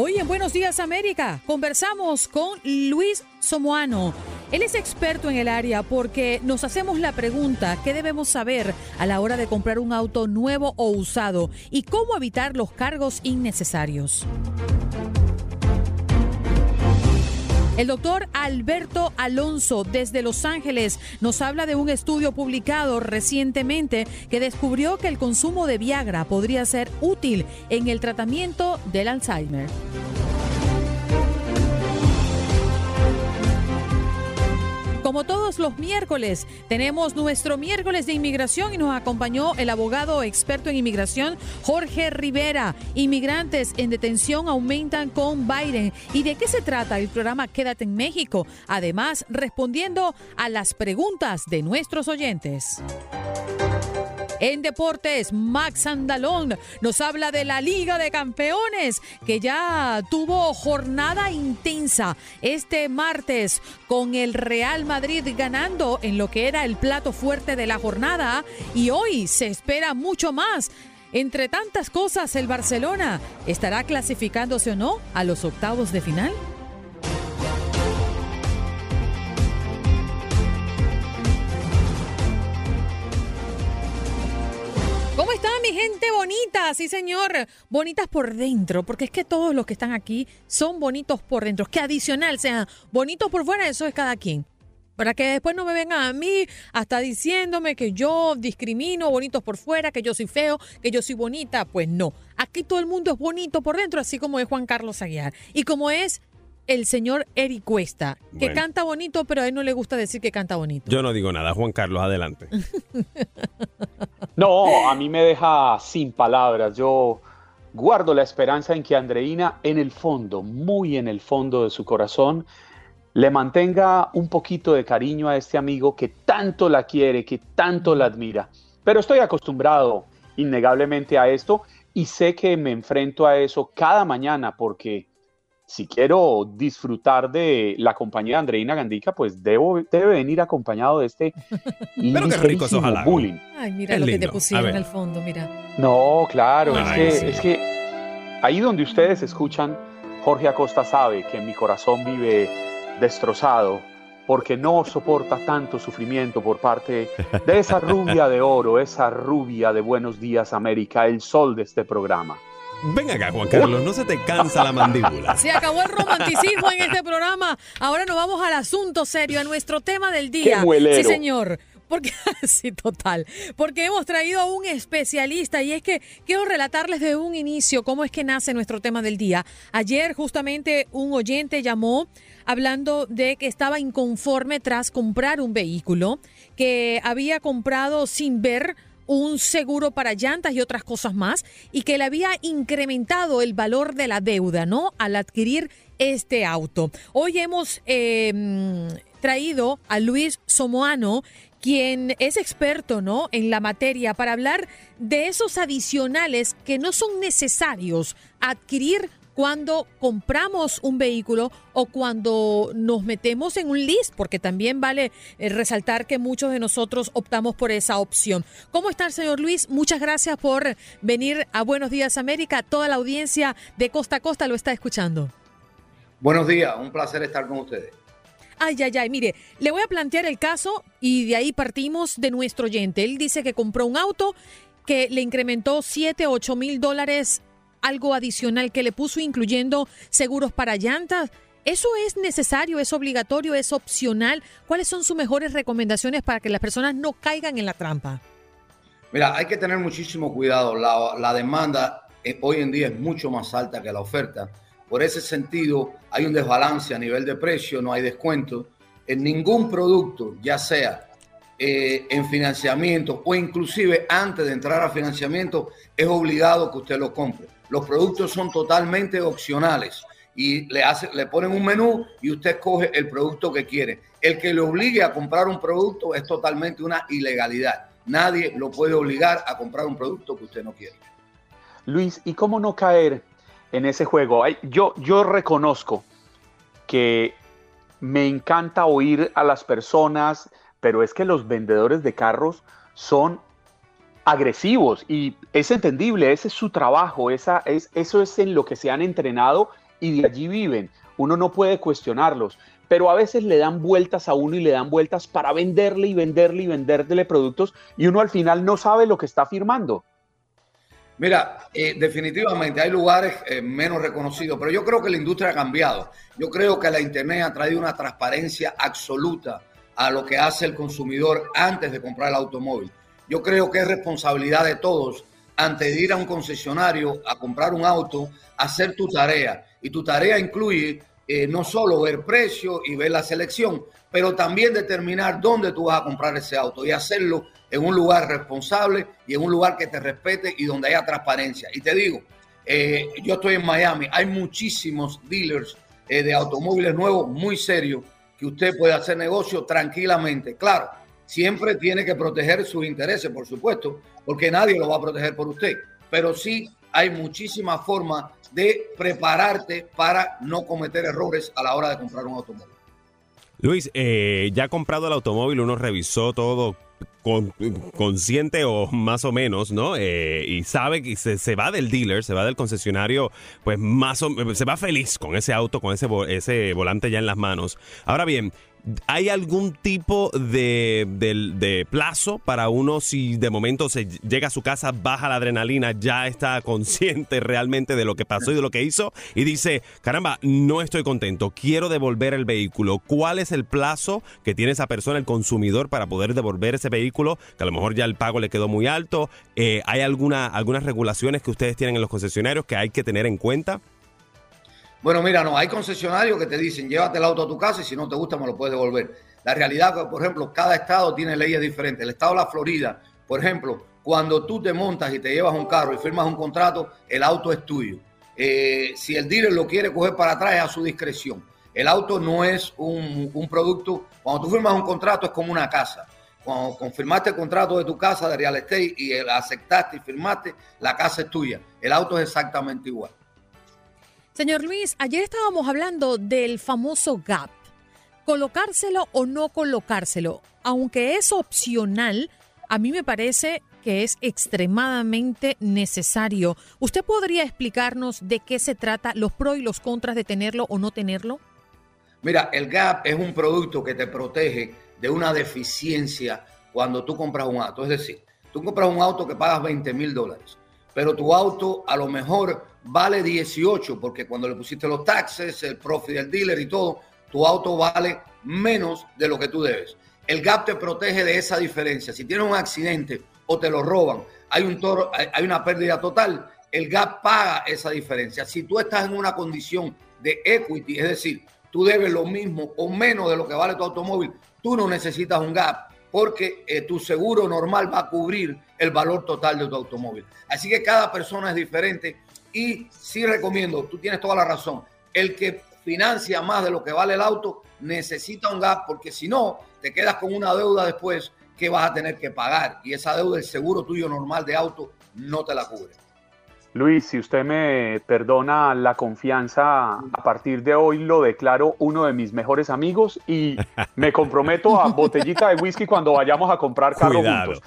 Hoy en Buenos Días América conversamos con Luis Somoano. Él es experto en el área porque nos hacemos la pregunta qué debemos saber a la hora de comprar un auto nuevo o usado y cómo evitar los cargos innecesarios. El doctor Alberto Alonso desde Los Ángeles nos habla de un estudio publicado recientemente que descubrió que el consumo de Viagra podría ser útil en el tratamiento del Alzheimer. Como todos los miércoles, tenemos nuestro miércoles de inmigración y nos acompañó el abogado experto en inmigración Jorge Rivera. Inmigrantes en detención aumentan con Biden. ¿Y de qué se trata el programa Quédate en México? Además, respondiendo a las preguntas de nuestros oyentes. En deportes, Max Andalón nos habla de la Liga de Campeones, que ya tuvo jornada intensa este martes con el Real Madrid ganando en lo que era el plato fuerte de la jornada y hoy se espera mucho más. Entre tantas cosas, el Barcelona estará clasificándose o no a los octavos de final. Mi gente bonita? Sí, señor. Bonitas por dentro, porque es que todos los que están aquí son bonitos por dentro. Que adicional sean bonitos por fuera, eso es cada quien. Para que después no me vengan a mí hasta diciéndome que yo discrimino bonitos por fuera, que yo soy feo, que yo soy bonita. Pues no. Aquí todo el mundo es bonito por dentro, así como es Juan Carlos Aguiar. Y como es el señor Eric Cuesta, que Bueno. canta bonito, pero a él no le gusta decir que canta bonito. Yo no digo nada, Juan Carlos, adelante. No, a mí me deja sin palabras. Yo guardo la esperanza en que Andreina, en el fondo, muy en el fondo de su corazón, le mantenga un poquito de cariño a este amigo que tanto la quiere, que tanto la admira. Pero estoy acostumbrado innegablemente a esto y sé que me enfrento a eso cada mañana porque si quiero disfrutar de la compañía de Andreina Gandica, pues debo, debe venir acompañado de este Pero qué rico esos ligerísimo halagos. bullying. Ay, mira Es lo que te pusieron al fondo, mira. No, claro, Ay, es, que, sí. es que ahí donde ustedes escuchan, Jorge Acosta sabe que mi corazón vive destrozado porque no soporta tanto sufrimiento por parte de esa rubia de oro, esa rubia de Buenos Días América, el sol de este programa. Ven acá, Juan Carlos, no se te cansa la mandíbula. Se acabó el romanticismo en este programa. Ahora nos vamos al asunto serio, a nuestro tema del día. ¡Qué! Sí, señor. Porque, sí, total. Porque hemos traído a un especialista y es que quiero relatarles de un inicio cómo es que nace nuestro tema del día. Ayer justamente un oyente llamó hablando de que estaba inconforme tras comprar un vehículo que había comprado sin ver un seguro para llantas y otras cosas más, y que le había incrementado el valor de la deuda, ¿no? Al adquirir este auto. Hoy hemos eh, traído a Luis Somoano, quien es experto, ¿no? En la materia, para hablar de esos adicionales que no son necesarios adquirir cuando compramos un vehículo o cuando nos metemos en un list, porque también vale eh, resaltar que muchos de nosotros optamos por esa opción. ¿Cómo está el señor Luis? Muchas gracias por venir a Buenos Días América. Toda la audiencia de costa a costa lo está escuchando. Buenos días, un placer estar con ustedes. Ay, ay, ay, mire, le voy a plantear el caso y de ahí partimos de nuestro oyente. Él dice que compró un auto que le incrementó 7, 8 mil dólares, algo adicional que le puso, incluyendo seguros para llantas. ¿Eso es necesario, es obligatorio, es opcional? ¿Cuáles son sus mejores recomendaciones para que las personas no caigan en la trampa? Mira, hay que tener muchísimo cuidado. La, demanda eh, hoy en día es mucho más alta que la oferta. Por ese sentido, hay un desbalance a nivel de precio, no hay descuento. En ningún producto, ya sea eh, en financiamiento o inclusive antes de entrar a financiamiento, es obligado que usted lo compre. Los productos son totalmente opcionales y le, hace, le ponen un menú y usted coge el producto que quiere. El que le obligue a comprar un producto es totalmente una ilegalidad. Nadie lo puede obligar a comprar un producto que usted no quiere. Luis, ¿y cómo no caer en ese juego? Yo, yo reconozco que me encanta oír a las personas, pero es que los vendedores de carros son agresivos y es entendible, ese es su trabajo, esa, es, eso es en lo que se han entrenado y de allí viven. Uno no puede cuestionarlos, pero a veces le dan vueltas a uno y le dan vueltas para venderle y venderle y venderle productos y uno al final no sabe lo que está firmando. Mira, eh, definitivamente hay lugares eh, menos reconocidos, pero yo creo que la industria ha cambiado. Yo creo que la Internet ha traído una transparencia absoluta a lo que hace el consumidor antes de comprar el automóvil. Yo creo que es responsabilidad de todos antes de ir a un concesionario a comprar un auto, hacer tu tarea. Y tu tarea incluye eh, no solo ver precio y ver la selección, pero también determinar dónde tú vas a comprar ese auto y hacerlo en un lugar responsable y en un lugar que te respete y donde haya transparencia. Y te digo, eh, yo estoy en Miami, hay muchísimos dealers eh, de automóviles nuevos muy serios que usted puede hacer negocio tranquilamente. Claro, siempre tiene que proteger sus intereses, por supuesto, porque nadie lo va a proteger por usted, pero sí hay muchísimas formas de prepararte para no cometer errores a la hora de comprar un automóvil. Luis, eh, ya ha comprado el automóvil, uno revisó todo con, consciente o más o menos, ¿no? Eh, y sabe que se, va del dealer, se va del concesionario, pues más o se va feliz con ese auto, con ese, ese volante ya en las manos. Ahora bien, ¿Hay algún tipo de, plazo para uno si de momento se llega a su casa, baja la adrenalina, ya está consciente realmente de lo que pasó y de lo que hizo y dice, caramba, no estoy contento, quiero devolver el vehículo? ¿Cuál es el plazo que tiene esa persona, el consumidor, para poder devolver ese vehículo? Que a lo mejor ya el pago le quedó muy alto. Eh, ¿Hay alguna, algunas regulaciones que ustedes tienen en los concesionarios que hay que tener en cuenta? Bueno, mira, no, hay concesionarios que te dicen, llévate el auto a tu casa y si no te gusta me lo puedes devolver. La realidad, por ejemplo, cada estado tiene leyes diferentes. El estado de la Florida, por ejemplo, cuando tú te montas y te llevas un carro y firmas un contrato, el auto es tuyo. Eh, si el dealer lo quiere coger para atrás es a su discreción. El auto no es un, producto, cuando tú firmas un contrato es como una casa. Cuando confirmaste el contrato de tu casa de real estate y aceptaste y firmaste, la casa es tuya. El auto es exactamente igual. Señor Luis, ayer estábamos hablando del famoso gap. Colocárselo o no colocárselo, aunque es opcional, a mí me parece que es extremadamente necesario. ¿Usted podría explicarnos de qué se trata, los pros y los contras de tenerlo o no tenerlo? Mira, el GAP es un producto que te protege de una deficiencia cuando tú compras un auto. Es decir, tú compras un auto que pagas 20 mil dólares, pero tu auto a lo mejor vale 18 porque cuando le pusiste los taxes, el profit del dealer y todo, tu auto vale menos de lo que tú debes. El gap te protege de esa diferencia. Si tienes un accidente o te lo roban, hay, un toro, hay una pérdida total, el gap paga esa diferencia. Si tú estás en una condición de equity, es decir, tú debes lo mismo o menos de lo que vale tu automóvil, tú no necesitas un gap porque eh, tu seguro normal va a cubrir el valor total de tu automóvil. Así que cada persona es diferente y sí recomiendo, tú tienes toda la razón, el que financia más de lo que vale el auto necesita un gap porque si no, te quedas con una deuda después que vas a tener que pagar y esa deuda, el seguro tuyo normal de auto, no te la cubre. Luis, si usted me perdona la confianza, a partir de hoy lo declaro uno de mis mejores amigos y me comprometo a botellita de whisky cuando vayamos a comprar carro juntos.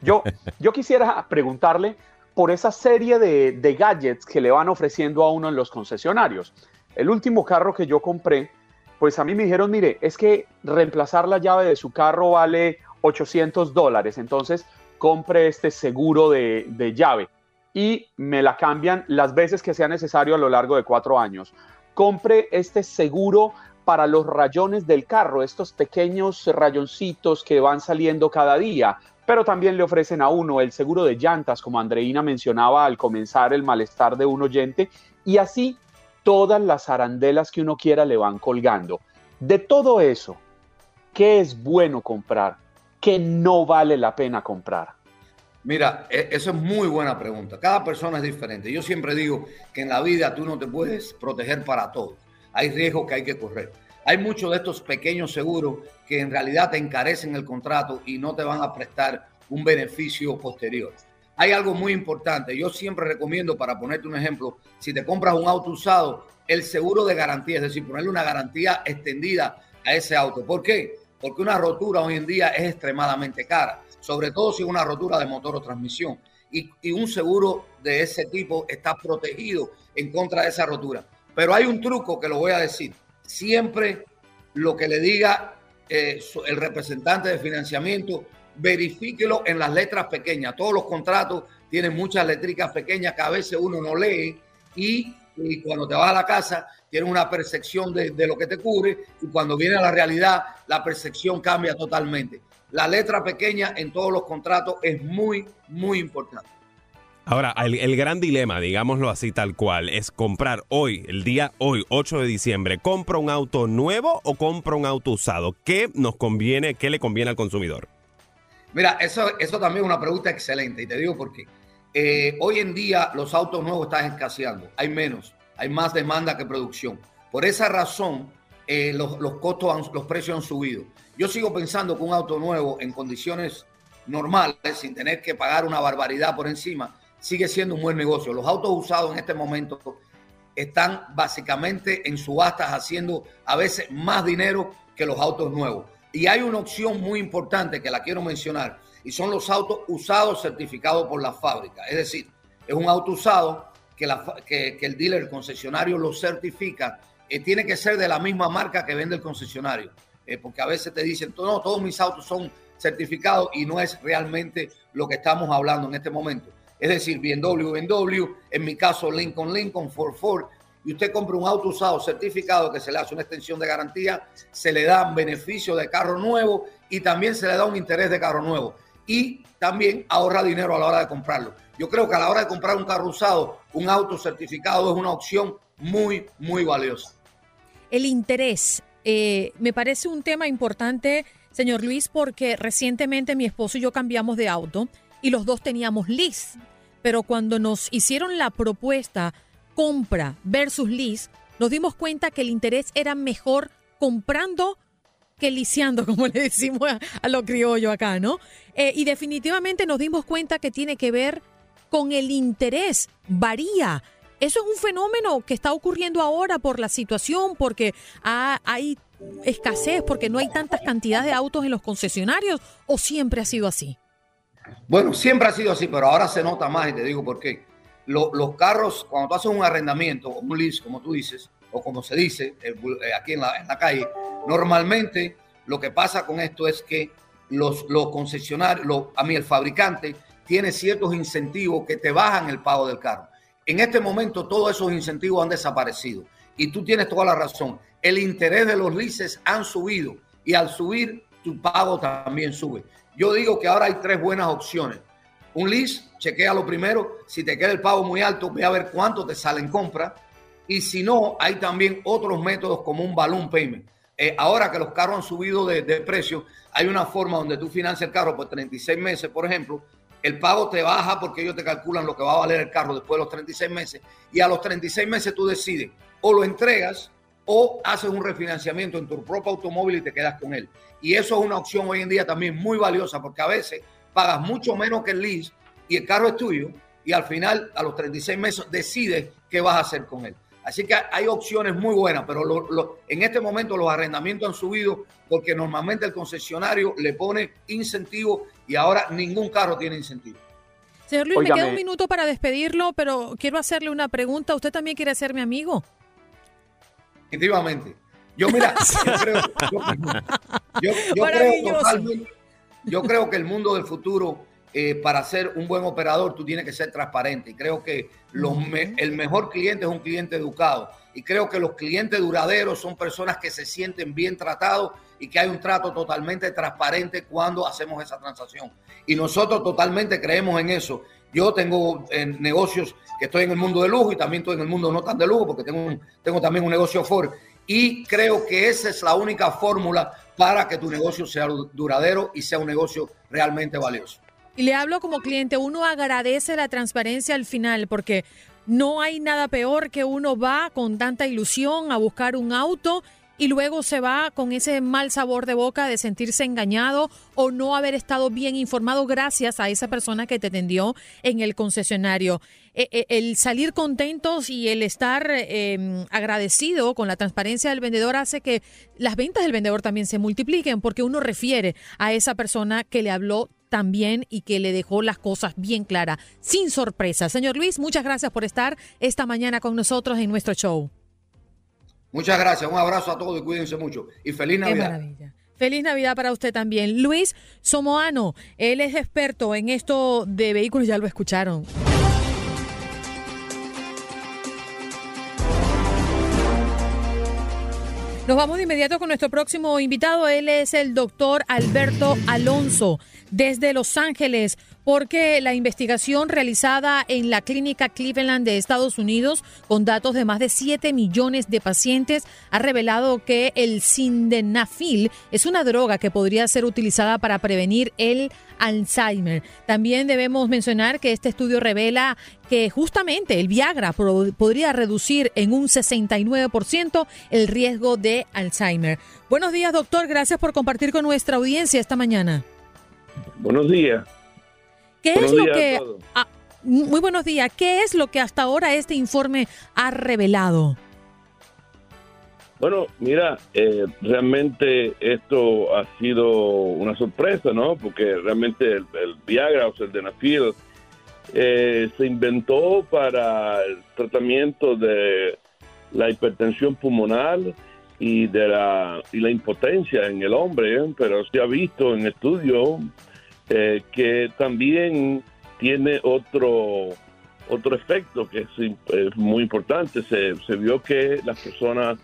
Yo, yo quisiera preguntarle por esa serie de, gadgets que le van ofreciendo a uno en los concesionarios. El último carro que yo compré, pues a mí me dijeron, mire, es que reemplazar la llave de su carro vale 800 dólares, entonces compre este seguro de, de llave y me la cambian las veces que sea necesario a lo largo de cuatro años. compre este seguro para los rayones del carro, estos pequeños rayoncitos que van saliendo cada día. Pero también le ofrecen a uno el seguro de llantas, como Andreina mencionaba al comenzar el malestar de un oyente, y así todas las arandelas que uno quiera le van colgando. De todo eso, ¿qué es bueno comprar? ¿Qué no vale la pena comprar? Mira, e, eso es muy buena pregunta. Cada persona es diferente. Yo siempre digo que en la vida tú no te puedes proteger para todo. Hay riesgos que hay que correr. Hay muchos de estos pequeños seguros que en realidad te encarecen el contrato y no te van a prestar un beneficio posterior. Hay algo muy importante. Yo siempre recomiendo, para ponerte un ejemplo, si te compras un auto usado, el seguro de garantía, es decir, ponerle una garantía extendida a ese auto. ¿Por qué? Porque una rotura hoy en día es extremadamente cara, sobre todo si es una rotura de motor o transmisión. Y, un seguro de ese tipo está protegido en contra de esa rotura. Pero hay un truco que lo voy a decir. Siempre lo que le diga eh, el representante de financiamiento, verifíquelo en las letras pequeñas. Todos los contratos tienen muchas letricas pequeñas que a veces uno no lee y, cuando te vas a la casa tienes una percepción de, de, lo que te cubre y cuando viene a la realidad la percepción cambia totalmente. La letra pequeña en todos los contratos es muy, muy importante. Ahora, el, gran dilema, digámoslo así tal cual, es comprar hoy, el día hoy, 8 de diciembre, ¿compro un auto nuevo o compro un auto usado? ¿Qué nos conviene, qué le conviene al consumidor? Mira, eso, eso también es una pregunta excelente y te digo por qué. Eh, hoy en día los autos nuevos están escaseando, hay menos, hay más demanda que producción. Por esa razón, eh, los, los costos, los precios han subido. Yo sigo pensando que un auto nuevo en condiciones normales, sin tener que pagar una barbaridad por encima, sigue siendo un buen negocio. Los autos usados en este momento están básicamente en subastas haciendo a veces más dinero que los autos nuevos. Y hay una opción muy importante que la quiero mencionar y son los autos usados certificados por la fábrica. Es decir, es un auto usado que, la, que, el dealer, el concesionario lo certifica. Eh, tiene que ser de la misma marca que vende el concesionario. Eh, porque a veces te dicen, no, todos mis autos son certificados y no es realmente lo que estamos hablando en este momento es decir, BMW, BMW, en mi caso Lincoln, Lincoln, Ford, Ford, y usted compra un auto usado certificado que se le hace una extensión de garantía, se le da un beneficio de carro nuevo y también se le da un interés de carro nuevo. Y también ahorra dinero a la hora de comprarlo. Yo creo que a la hora de comprar un carro usado, un auto certificado es una opción muy, muy valiosa. El interés eh, me parece un tema importante, señor Luis, porque recientemente mi esposo y yo cambiamos de auto y los dos teníamos lease. Pero cuando nos hicieron la propuesta compra versus lease, nos dimos cuenta que el interés era mejor comprando que lisiando, como le decimos a, lo criollo acá, ¿no? Eh, y definitivamente nos dimos cuenta que tiene que ver con el interés, varía. Eso es un fenómeno que está ocurriendo ahora por la situación, porque hay escasez, porque no hay tantas cantidades de autos en los concesionarios, o siempre ha sido así. Bueno, siempre ha sido así, pero ahora se nota más y te digo por qué. los carros, cuando tú haces un arrendamiento, un lease, como tú dices, o como se dice eh, aquí en la, calle, normalmente lo que pasa con esto es que los, los concesionarios, a mí el fabricante, tiene ciertos incentivos que te bajan el pago del carro. En este momento todos esos incentivos han desaparecido y tú tienes toda la razón. El interés de los leases han subido y al subir tu pago también sube. Yo digo que ahora hay tres buenas opciones. Un lease, chequea lo primero. Si te queda el pago muy alto, ve a ver cuánto te sale en compra. Y si no, hay también otros métodos como un balloon payment. Eh, ahora que los carros han subido de, precio, hay una forma donde tú financias el carro por 36 meses, por ejemplo. El pago te baja porque ellos te calculan lo que va a valer el carro después de los 36 meses. Y a los 36 meses tú decides o lo entregas o haces un refinanciamiento en tu propio automóvil y te quedas con él. Y eso es una opción hoy en día también muy valiosa porque a veces pagas mucho menos que el lease y el carro es tuyo y al final, a los 36 meses, decides qué vas a hacer con él. Así que hay opciones muy buenas, pero en este momento los arrendamientos han subido porque normalmente el concesionario le pone incentivo y ahora ningún carro tiene incentivo. Señor Luis, me queda un minuto para despedirlo, pero quiero hacerle una pregunta. ¿Usted también quiere ser mi amigo? Definitivamente. Yo, mira, yo creo, yo, creo totalmente, yo creo que el mundo del futuro eh, para ser un buen operador tú tienes que ser transparente. Y creo que el mejor cliente es un cliente educado. Y creo que los clientes duraderos son personas que se sienten bien tratados y que hay un trato totalmente transparente cuando hacemos esa transacción. Y nosotros totalmente creemos en eso. Yo tengo en negocios que estoy en el mundo de lujo y también estoy en el mundo no tan de lujo porque tengo, tengo también un negocio Ford. Y creo que esa es la única fórmula para que tu negocio sea duradero y sea un negocio realmente valioso. Y le hablo como cliente, uno agradece la transparencia al final porque no hay nada peor que uno va con tanta ilusión a buscar un auto y luego se va con ese mal sabor de boca de sentirse engañado o no haber estado bien informado gracias a esa persona que te atendió en el concesionario. E, e, el salir contentos y el estar em, agradecido con la transparencia del vendedor hace que las ventas del vendedor también se multipliquen porque uno refiere a esa persona que le habló también y que le dejó las cosas bien claras, sin sorpresa. Señor Luis, muchas gracias por estar esta mañana con nosotros en nuestro show. Muchas gracias, un abrazo a todos y cuídense mucho. Y feliz Navidad. Feliz Navidad para usted también. Luis Somoano, él es experto en esto de vehículos, ya lo escucharon. Nos vamos de inmediato con nuestro próximo invitado. Él es el doctor Alberto Alonso desde Los Ángeles porque la investigación realizada en la clínica Cleveland de Estados Unidos, con datos de más de 7 millones de pacientes, ha revelado que el sindenafil es una droga que podría ser utilizada para prevenir el Alzheimer. También debemos mencionar que este estudio revela que justamente el Viagra podría reducir en un 69% el riesgo de Alzheimer. Buenos días, doctor. Gracias por compartir con nuestra audiencia esta mañana. Buenos días. ¿Qué es lo que... Muy buenos días. ¿Qué es lo que hasta ahora este informe ha revelado? Bueno, mira, eh, realmente esto ha sido una sorpresa, ¿no? Porque realmente el, Viagra o el Denafil eh, se inventó para el tratamiento de la hipertensión pulmonar y de la, y la impotencia en el hombre, ¿eh? pero se ha visto en estudios eh, que también tiene otro, otro efecto que es, muy importante. Se, se, vio que las personas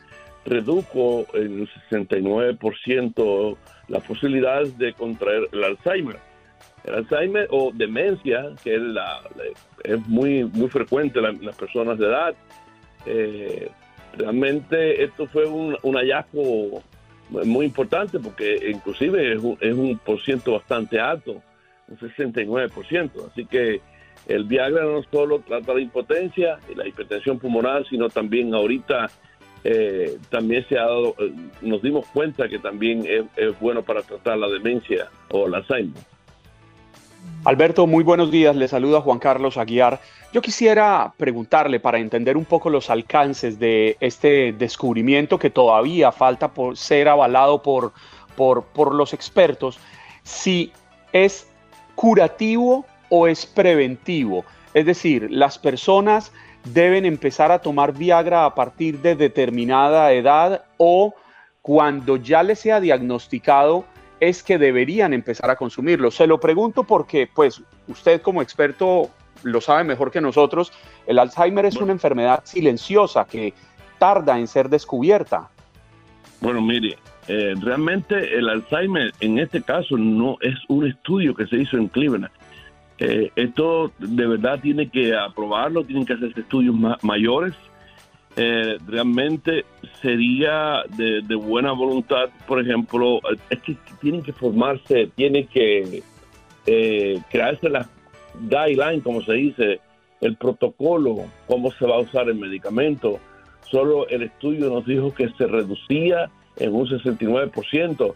redujo en un 69% la posibilidad de contraer el Alzheimer. El Alzheimer o demencia, que es, la, es muy, muy frecuente en las personas de edad, eh, realmente esto fue un, un hallazgo muy importante porque inclusive es un, es un por ciento bastante alto, un 69%. Así que el Viagra no solo trata la impotencia y la hipertensión pulmonar, sino también ahorita eh, también se ha dado, eh, nos dimos cuenta que también es, es, bueno para tratar la demencia o el Alzheimer. Alberto, muy buenos días. Le saluda Juan Carlos Aguiar. Yo quisiera preguntarle para entender un poco los alcances de este descubrimiento que todavía falta por ser avalado por, por, por los expertos, si es curativo o es preventivo. Es decir, las personas deben empezar a tomar Viagra a partir de determinada edad o cuando ya les sea diagnosticado es que deberían empezar a consumirlo. Se lo pregunto porque, pues, usted como experto lo sabe mejor que nosotros, el Alzheimer es una enfermedad silenciosa que tarda en ser descubierta. Bueno, mire, eh, realmente el Alzheimer en este caso no es un estudio que se hizo en Cleveland. Eh, esto de verdad tiene que aprobarlo, tienen que hacerse estudios mayores. Eh, realmente sería de, buena voluntad, por ejemplo, es que tienen que formarse, tienen que crearse las guideline, como se dice, el protocolo, cómo se va a usar el medicamento. Solo el estudio nos dijo que se reducía en un 69%.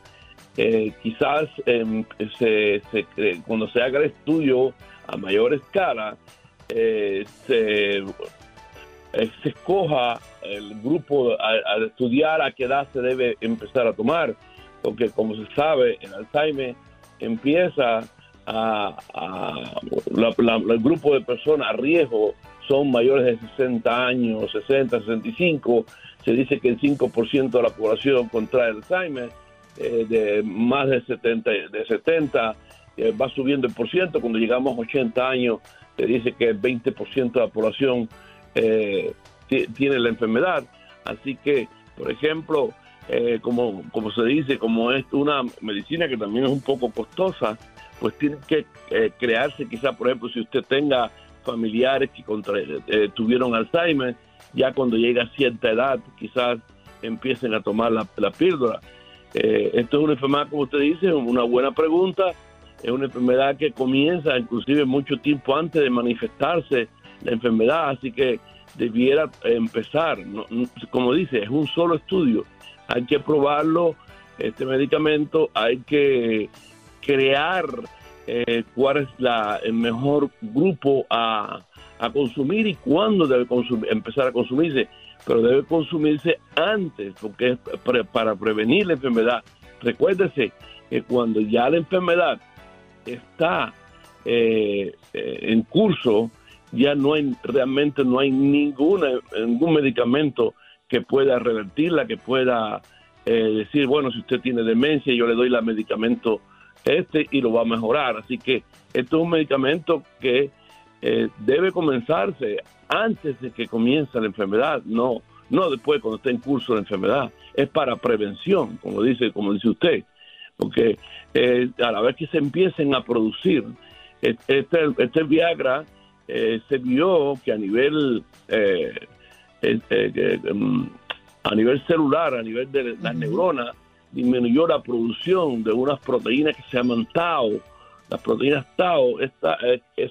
Eh, quizás em, se, eh, cuando se haga el estudio a mayor escala, eh, se, se, escoja el grupo a, estudiar a qué edad se debe empezar a tomar, porque como se sabe, el Alzheimer empieza a, el grupo de personas a riesgo son mayores de 60 años, 60, 65. Se dice que el 5% de la población contrae Alzheimer, eh, de más de 70, de 70 eh, va subiendo el por ciento. Cuando llegamos a 80 años, te dice que el 20% de la población eh, tiene la enfermedad. Así que, por ejemplo, eh, como, como se dice, como es una medicina que también es un poco costosa, pues tiene que crearse quizá, por ejemplo, si usted tenga familiares que tuvieron Alzheimer, ya cuando llega a cierta edad, quizás empiecen a tomar la, la píldora. esto es una enfermedad, como usted dice, una buena pregunta es una enfermedad que comienza inclusive mucho tiempo antes de manifestarse la enfermedad, así que debiera empezar, como dice, es un solo estudio, hay que probarlo, este medicamento, hay que crear eh, cuál es la, el mejor grupo a, consumir y cuándo debe empezar a consumirse, pero debe consumirse antes, porque es para prevenir la enfermedad. Recuérdese que cuando ya la enfermedad está eh, eh, en curso, ya no hay realmente no hay ninguna, ningún medicamento que pueda revertirla, que pueda eh, decir, bueno, si usted tiene demencia, yo le doy el medicamento este y lo va a mejorar. Así que esto es un medicamento que debe comenzarse antes de que comience la enfermedad, no, no después cuando esté en curso la enfermedad. Es para prevención, como dice, como dice usted porque eh, a la vez que se empiecen a producir, este, este Viagra eh, se vio que a nivel eh, em, a nivel celular, a nivel de las neuronas, disminuyó la producción de unas proteínas que se llaman Tau. Las proteínas Tau esta,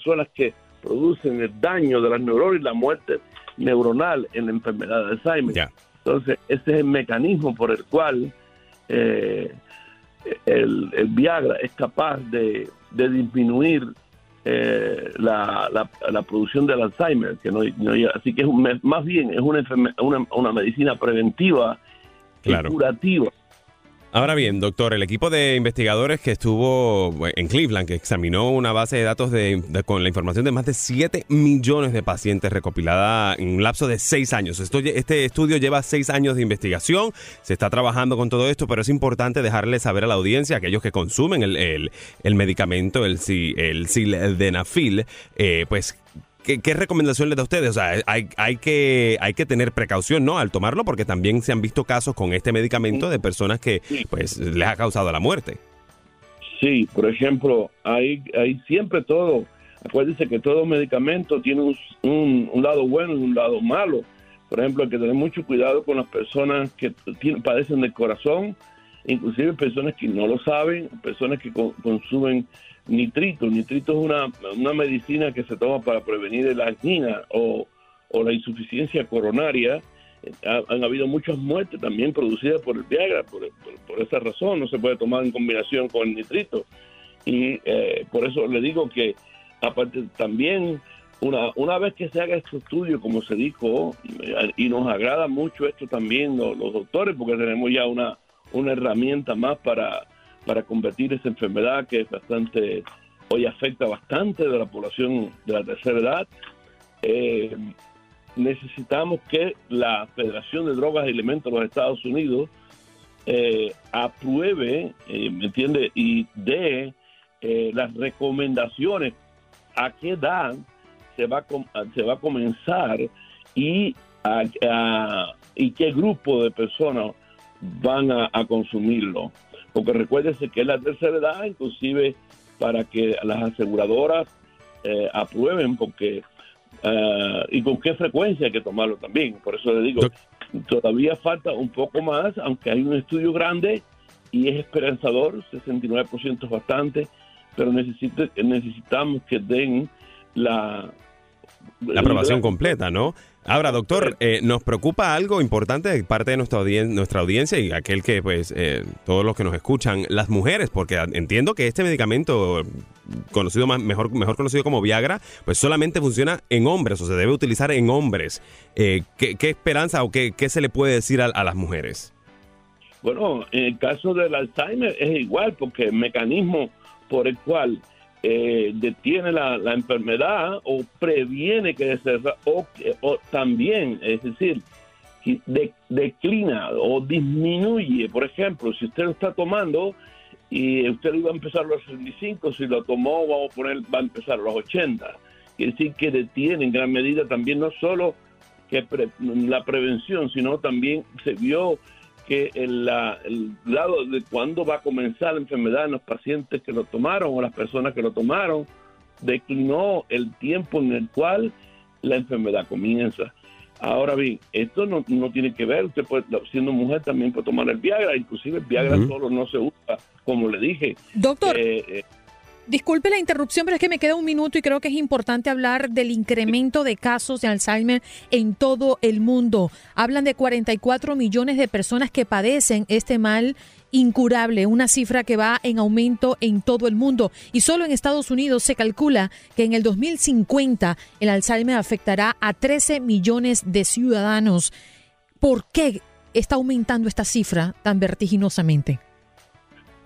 son las que producen el daño de las neuronas y la muerte neuronal en la enfermedad de Alzheimer. Entonces, ese es el mecanismo por el cual eh, el, Viagra es capaz de, disminuir eh, la, la, producción del Alzheimer, que no, así que es más bien es una, una, una medicina preventiva y curativa Ahora bien, doctor, el equipo de investigadores que estuvo en Cleveland, que examinó una base de datos de, con la información de más de 7 millones de pacientes recopilada en un lapso de 6 años. este estudio lleva 6 años de investigación, se está trabajando con todo esto, pero es importante dejarle saber a la audiencia, aquellos que consumen el, el, medicamento, el, el sildenafil, eh, pues ¿Qué, recomendación les da a ustedes? O sea, hay, hay, que, hay que tener precaución, ¿no? Al tomarlo, porque también se han visto casos con este medicamento de personas que, pues, les ha causado la muerte. Sí, por ejemplo, hay, hay siempre todo. Acuérdense que todo medicamento tiene un, lado bueno y un lado malo. Por ejemplo, hay que tener mucho cuidado con las personas que padecen del corazón, inclusive personas que no lo saben, personas que consumen nitrito. Nitrito es una, una medicina que se toma para prevenir la angina o, la insuficiencia coronaria. han habido muchas muertes también producidas por el Viagra, por, esa razón no se puede tomar en combinación con el nitrito. Y eh, por eso le digo que, aparte también, una, una vez que se haga este estudio, como se dijo, y nos agrada mucho esto también los, los doctores, porque tenemos ya una, una herramienta más para para combatir esa enfermedad que es bastante, hoy afecta bastante de la población de la tercera edad. Eh, necesitamos que la Federación de Drogas y Alimentos de los Estados Unidos eh, apruebe, eh, ¿me entiende? Y dé las recomendaciones a qué edad se va a, se va a comenzar y, y qué grupo de personas van a consumirlo porque recuérdese que es la tercera edad, inclusive para que las aseguradoras eh, aprueben, porque eh, y con qué frecuencia hay que tomarlo también. Por eso le digo, todavía falta un poco más, aunque hay un estudio grande y es esperanzador, 69% es bastante, pero necesitamos que den la... La aprobación completa, ¿no? Ahora, doctor, eh, nos preocupa algo importante de parte de nuestra, nuestra audiencia y aquel que, pues, eh, todos los que nos escuchan, las mujeres, porque entiendo que este medicamento, conocido más, mejor, mejor conocido como Viagra, pues solamente funciona en hombres o se debe utilizar en hombres. Eh, ¿qué, esperanza o qué, qué, se le puede decir a, a las mujeres? Bueno, en el caso del Alzheimer es igual, porque el mecanismo por el cual eh, detiene la, enfermedad o previene que se o, también, es decir, declina o disminuye. Por ejemplo, si usted lo está tomando y usted iba a empezar a los 65, si lo tomó, vamos a poner, va a empezar a los 80. Quiere decir que detiene en gran medida también no solo que la prevención, sino también se vio que el, el, lado de cuándo va a comenzar la enfermedad en los pacientes que lo tomaron o las personas que lo tomaron, declinó el tiempo en el cual la enfermedad comienza. Ahora bien, esto no, tiene que ver, usted puede, siendo mujer también puede tomar el Viagra, inclusive el Viagra solo no se usa, como le dije. Doctor. Eh, eh, Disculpe la interrupción, pero es que me queda un minuto y creo que es importante hablar del incremento de casos de Alzheimer en todo el mundo. Hablan de 44 millones de personas que padecen este mal incurable, una cifra que va en aumento en todo el mundo. Y solo en Estados Unidos se calcula que en el 2050 el Alzheimer afectará a 13 millones de ciudadanos. ¿Por qué está aumentando esta cifra tan vertiginosamente?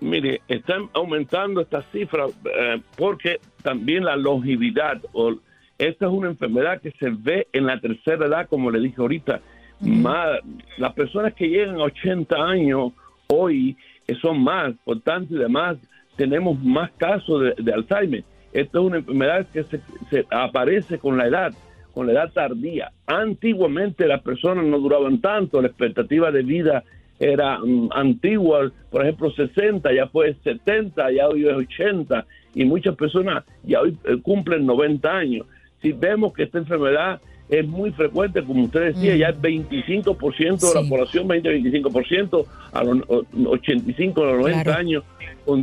Mire, están aumentando esta cifra eh, porque también la longevidad, o, esta es una enfermedad que se ve en la tercera edad, como le dije ahorita. más, las personas que llegan a 80 años hoy son más, por tanto y demás, tenemos más casos de, Alzheimer. Esta es una enfermedad que se, se, aparece con la edad, con la edad tardía. Antiguamente las personas no duraban tanto, la expectativa de vida era um, antigua, por ejemplo 60, ya fue 70, ya hoy es 80 y muchas personas ya hoy eh, cumplen 90 años. Si vemos que esta enfermedad es muy frecuente, como usted decía, ya es 25% de la población, 20-25% a los 85, a los 90 años.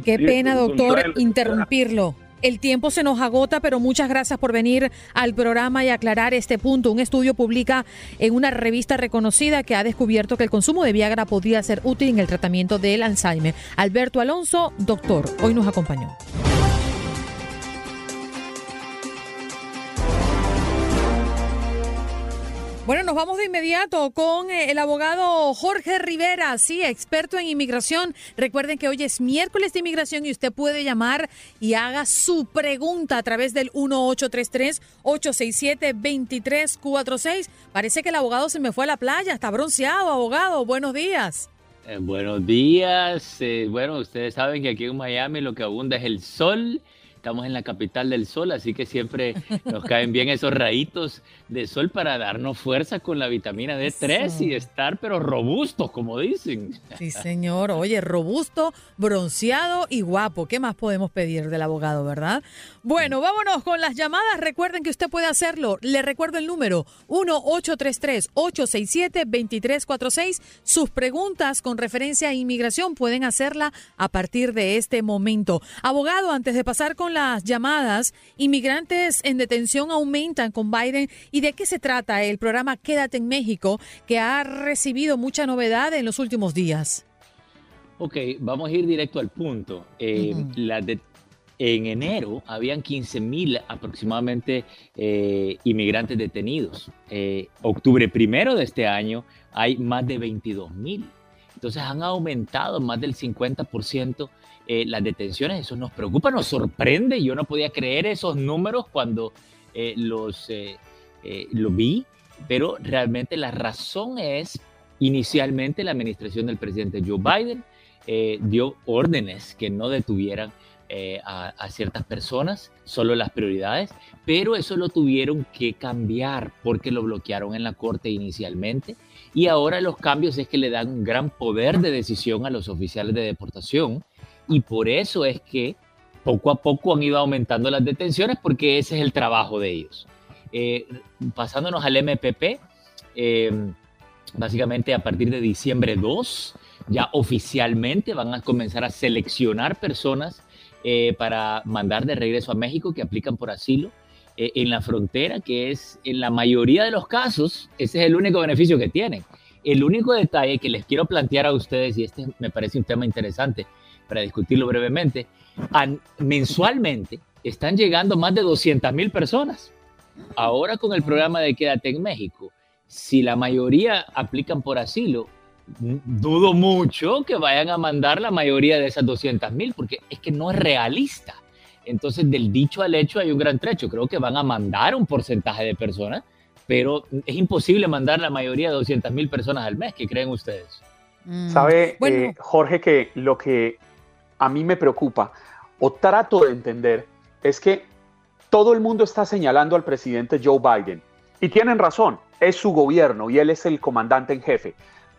Qué pena, doctor, interrumpirlo. El tiempo se nos agota, pero muchas gracias por venir al programa y aclarar este punto. Un estudio publica en una revista reconocida que ha descubierto que el consumo de Viagra podría ser útil en el tratamiento del Alzheimer. Alberto Alonso, doctor, hoy nos acompañó. Bueno, nos vamos de inmediato con eh, el abogado Jorge Rivera, sí, experto en inmigración. Recuerden que hoy es miércoles de inmigración y usted puede llamar y haga su pregunta a través del 1833-867-2346. Parece que el abogado se me fue a la playa, está bronceado, abogado. Buenos días. Eh, buenos días. Eh, bueno, ustedes saben que aquí en Miami lo que abunda es el sol estamos en la capital del sol, así que siempre nos caen bien esos rayitos de sol para darnos fuerza con la vitamina D3 y estar pero robustos, como dicen. Sí, señor. Oye, robusto, bronceado y guapo. ¿Qué más podemos pedir del abogado, verdad? Bueno, vámonos con las llamadas. Recuerden que usted puede hacerlo. Le recuerdo el número 1-833-867-2346. Sus preguntas con referencia a inmigración pueden hacerla a partir de este momento. Abogado, antes de pasar con las llamadas, inmigrantes en detención aumentan con Biden. ¿Y de qué se trata el programa Quédate en México, que ha recibido mucha novedad en los últimos días? Ok, vamos a ir directo al punto. Eh, en enero habían 15 mil aproximadamente eh, inmigrantes detenidos. Eh, octubre primero de este año hay más de 22 mil. Entonces han aumentado más del 50% eh, las detenciones, eso nos preocupa, nos sorprende. Yo no podía creer esos números cuando eh, los eh, lo vi, pero realmente la razón es, inicialmente la administración del presidente Joe Biden dio órdenes que no detuvieran a, a, ciertas personas, solo las prioridades, pero eso lo tuvieron que cambiar porque lo bloquearon en la corte inicialmente y ahora los cambios es que le dan un gran poder de decisión a los oficiales de deportación y por eso es que poco a poco han ido aumentando las detenciones porque ese es el trabajo de ellos. Eh, pasándonos al MPP, eh, básicamente a partir de diciembre 2, ya oficialmente van a comenzar a seleccionar personas eh, para mandar de regreso a México que aplican por asilo en la frontera, que es en la mayoría de los casos, ese es el único beneficio que tienen. El único detalle que les quiero plantear a ustedes, y este me parece un tema interesante, para discutirlo brevemente, mensualmente están llegando más de 200 mil personas. Ahora con el programa de Quédate en México, si la mayoría aplican por asilo, dudo mucho que vayan a mandar la mayoría de esas 200 mil, porque es que no es realista. Entonces, del dicho al hecho hay un gran trecho. Creo que van a mandar un porcentaje de personas, pero es imposible mandar la mayoría de 200 mil personas al mes. ¿Qué creen ustedes? Mm. Sabe, eh, Jorge, que lo que a mí me preocupa o trato de entender es que todo el mundo está señalando al presidente Joe Biden y tienen razón, es su gobierno y él es el comandante en jefe.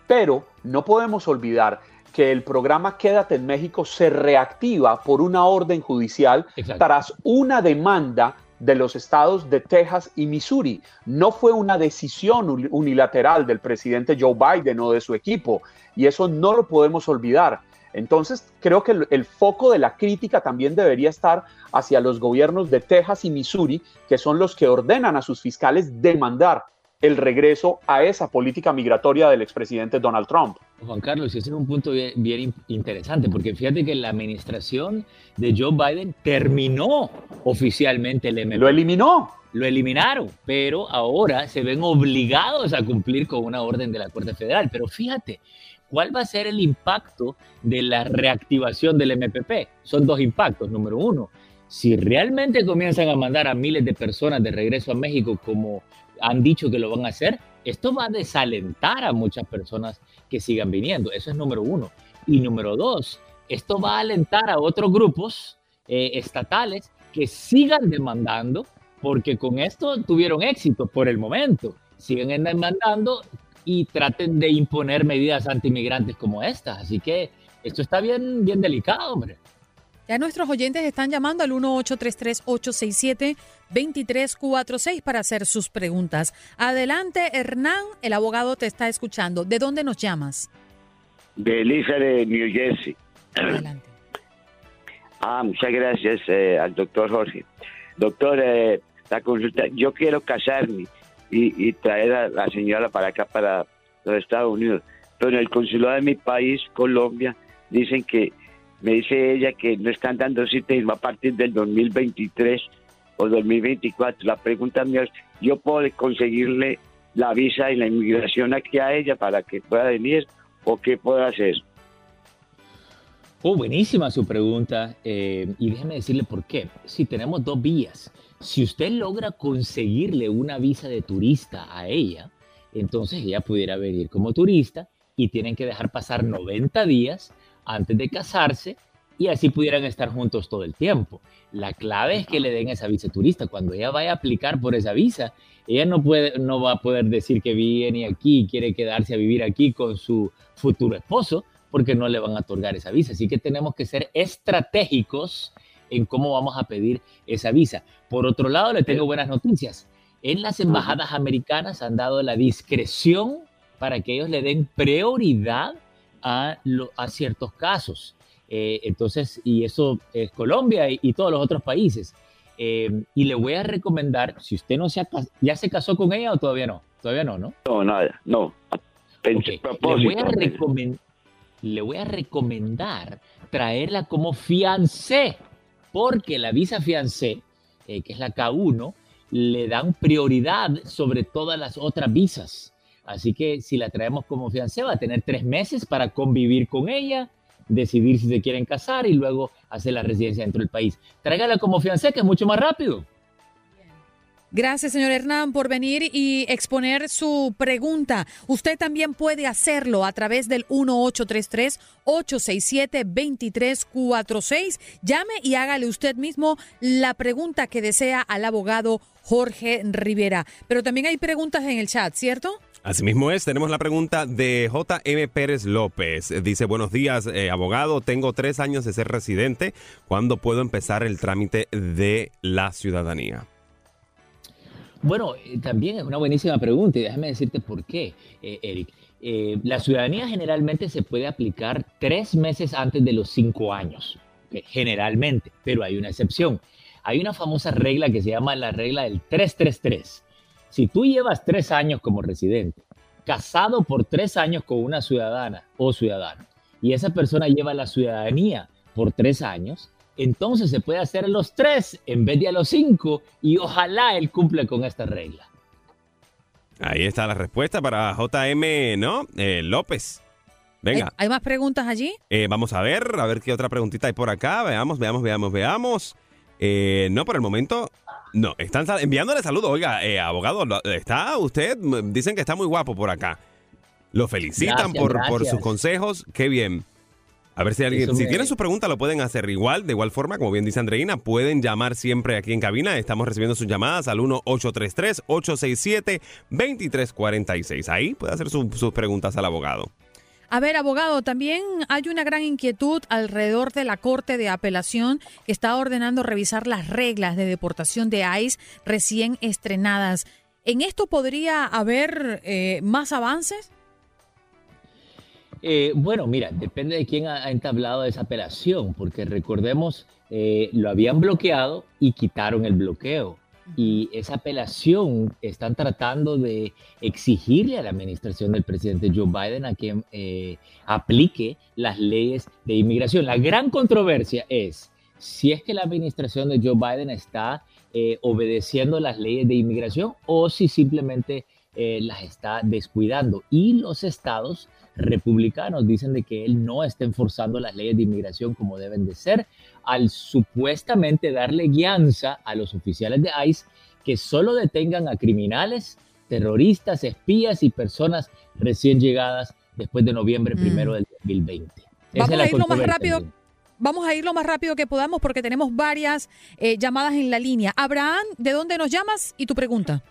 Pero no podemos olvidar que el programa Quédate en México se reactiva por una orden judicial Exacto. tras una demanda de los estados de Texas y Missouri. No fue una decisión uni- unilateral del presidente Joe Biden o de su equipo, y eso no lo podemos olvidar. Entonces, creo que el, el foco de la crítica también debería estar hacia los gobiernos de Texas y Missouri, que son los que ordenan a sus fiscales demandar el regreso a esa política migratoria del expresidente Donald Trump. Juan Carlos, ese es un punto bien, bien in- interesante, porque fíjate que la administración de Joe Biden terminó oficialmente el MP. Lo eliminó. Lo eliminaron, pero ahora se ven obligados a cumplir con una orden de la Corte Federal. Pero fíjate, ¿cuál va a ser el impacto de la reactivación del MPP? Son dos impactos. Número uno, si realmente comienzan a mandar a miles de personas de regreso a México como han dicho que lo van a hacer, esto va a desalentar a muchas personas que sigan viniendo. Eso es número uno. Y número dos, esto va a alentar a otros grupos eh, estatales que sigan demandando, porque con esto tuvieron éxito por el momento. Siguen demandando y traten de imponer medidas antimigrantes como estas. Así que esto está bien, bien delicado, hombre. Ya nuestros oyentes están llamando al 1-833-867-2346 para hacer sus preguntas. Adelante, Hernán, el abogado te está escuchando. ¿De dónde nos llamas? de Elizabeth, New Jersey. Adelante. Ah, muchas gracias eh, al doctor Jorge. Doctor, eh, la consulta, yo quiero casarme y, y traer a la señora para acá, para los Estados Unidos, pero en el consulado de mi país, Colombia, dicen que, me dice ella que no están dando cita y a partir del 2023 o 2024. La pregunta mía es, ¿yo puedo conseguirle la visa y la inmigración aquí a ella para que pueda venir o qué puedo hacer? Oh, buenísima su pregunta. eh, y déjeme decirle por qué. Si tenemos dos vías. Si usted logra conseguirle una visa de turista a ella, entonces ella pudiera venir como turista y tienen que dejar pasar 90 días antes de casarse y así pudieran estar juntos todo el tiempo. La clave es que le den esa visa turista. Cuando ella vaya a aplicar por esa visa, ella no, puede, no va a poder decir que viene aquí y quiere quedarse a vivir aquí con su futuro esposo, porque no le van a otorgar esa visa. Así que tenemos que ser estratégicos en cómo vamos a pedir esa visa. Por otro lado, le tengo buenas noticias. En las embajadas americanas han dado la discreción para que ellos le den prioridad a, lo- a ciertos casos. Eh, entonces, y eso es Colombia y, y todos los otros países. Eh, y le voy a recomendar, si usted no se ha, ya se casó con ella o todavía no, todavía no, ¿no? No, nada, no. Pensé, Ok, Le, voy a recomen- le voy a recomendar traerla como fiancé, porque la visa fiancé, eh, que es la K1, le dan prioridad sobre todas las otras visas. Así que si la traemos como fiancé, va a tener tres meses para convivir con ella, decidir si se quieren casar y luego hacer la residencia dentro del país. Tráigala como fiancé, que es mucho más rápido. Gracias, señor Hernán, por venir y exponer su pregunta. Usted también puede hacerlo a través del 1833-867-2346. Llame y hágale usted mismo la pregunta que desea al abogado Jorge Rivera. Pero también hay preguntas en el chat, ¿cierto? Asimismo es, tenemos la pregunta de JM Pérez López. Dice, buenos días, eh, abogado, tengo tres años de ser residente. ¿Cuándo puedo empezar el trámite de la ciudadanía? Bueno, eh, también es una buenísima pregunta y déjame decirte por qué, eh, Eric. Eh, la ciudadanía generalmente se puede aplicar tres meses antes de los cinco años, generalmente, pero hay una excepción. Hay una famosa regla que se llama la regla del 333. Si tú llevas tres años como residente, casado por tres años con una ciudadana o ciudadano, y esa persona lleva la ciudadanía por tres años, entonces se puede hacer a los tres en vez de a los cinco y ojalá él cumpla con esta regla. Ahí está la respuesta para JM, ¿no? Eh, López. Venga, ¿Hay, hay más preguntas allí? eh, vamos a ver, a ver qué otra preguntita hay por acá. Veamos, veamos, veamos, veamos. Eh, no, por el momento, no. Están enviándole saludos. Oiga, eh, abogado, ¿está usted? M- Dicen que está muy guapo por acá. Lo felicitan Gracias, por, por sus consejos. Qué bien. A ver si alguien, si tienen sus preguntas, lo pueden hacer igual, de igual forma, como bien dice Andreina, pueden llamar siempre aquí en cabina. Estamos recibiendo sus llamadas al 1-833-867-2346. Ahí puede hacer sus preguntas al abogado. A ver, abogado, también hay una gran inquietud alrededor de la Corte de Apelación que está ordenando revisar las reglas de deportación de ICE recién estrenadas. ¿En esto podría haber eh, más avances? Eh, bueno, mira, depende de quién ha, entablado esa apelación, porque recordemos, eh, lo habían bloqueado y quitaron el bloqueo. Y esa apelación están tratando de exigirle a la administración del presidente Joe Biden a que eh, aplique las leyes de inmigración. La gran controversia es si es que la administración de Joe Biden está obedeciendo las leyes de inmigración o si simplemente las está descuidando. Y los estados republicanos dicen de que él no está enforzando las leyes de inmigración como deben de ser, al supuestamente darle guianza a los oficiales de ICE que solo detengan a criminales, terroristas, espías y personas recién llegadas después de noviembre mm. primero del 2020. Vamos a ir lo más rápido. Vamos a ir lo más rápido que podamos porque tenemos varias eh, llamadas en la línea. Abraham, ¿de dónde nos llamas y tu pregunta?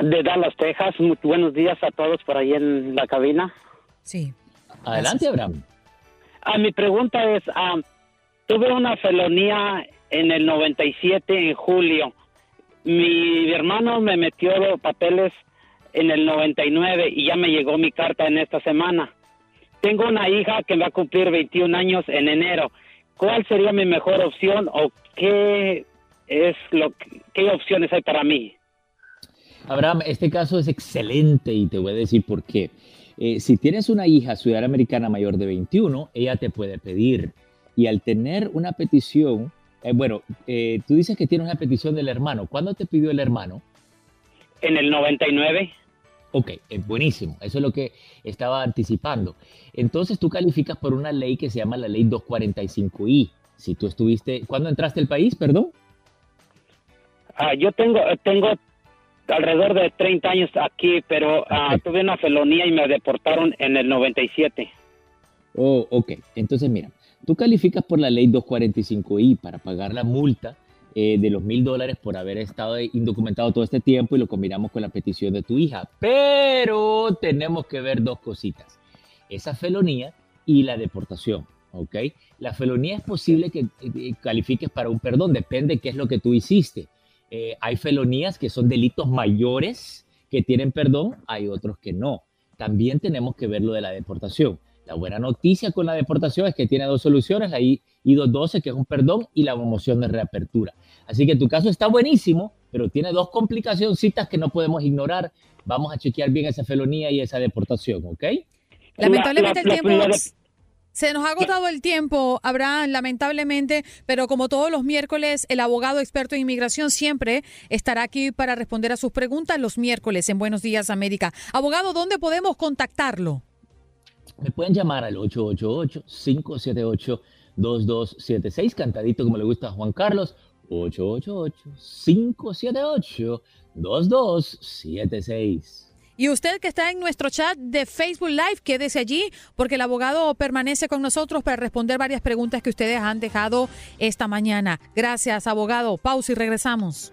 De Dallas, Texas. Muy buenos días a todos por ahí en la cabina. Sí. Adelante, Abraham. Ah, mi pregunta es, ah, tuve una felonía en el 97, en julio. Mi hermano me metió los papeles en el 99 y ya me llegó mi carta en esta semana. Tengo una hija que va a cumplir 21 años en enero. ¿Cuál sería mi mejor opción o qué es lo qué opciones hay para mí? Abraham, este caso es excelente y te voy a decir por qué. Eh, si tienes una hija ciudadana americana mayor de 21, ella te puede pedir. Y al tener una petición, eh, bueno, eh, tú dices que tienes una petición del hermano. ¿Cuándo te pidió el hermano? En el 99. Ok, buenísimo. Eso es lo que estaba anticipando. Entonces tú calificas por una ley que se llama la ley 245i. Si tú estuviste, ¿cuándo entraste al país, perdón? Ah, yo tengo, tengo alrededor de 30 años aquí, pero ah, tuve una felonía y me deportaron en el 97. Oh, ok. Entonces, mira, tú calificas por la ley 245i para pagar la multa eh, de los mil dólares por haber estado indocumentado todo este tiempo y lo combinamos con la petición de tu hija. Pero tenemos que ver dos cositas. Esa felonía y la deportación. ¿ok? La felonía es posible que eh, califiques para un perdón, depende de qué es lo que tú hiciste. Eh, hay felonías que son delitos mayores que tienen perdón, hay otros que no. También tenemos que ver lo de la deportación. La buena noticia con la deportación es que tiene dos soluciones, la I-212, que es un perdón, y la moción de reapertura. Así que tu caso está buenísimo, pero tiene dos complicacioncitas que no podemos ignorar. Vamos a chequear bien esa felonía y esa deportación, ¿ok? Lamentablemente el tiempo... Se nos ha agotado el tiempo, Abraham, lamentablemente, pero como todos los miércoles, el abogado experto en inmigración siempre estará aquí para responder a sus preguntas los miércoles en Buenos Días América. Abogado, ¿dónde podemos contactarlo? Me pueden llamar al 888-578-2276, cantadito como le gusta a Juan Carlos, 888-578-2276. Y usted que está en nuestro chat de Facebook Live, quédese allí porque el abogado permanece con nosotros para responder varias preguntas que ustedes han dejado esta mañana. Gracias, abogado. Pausa y regresamos.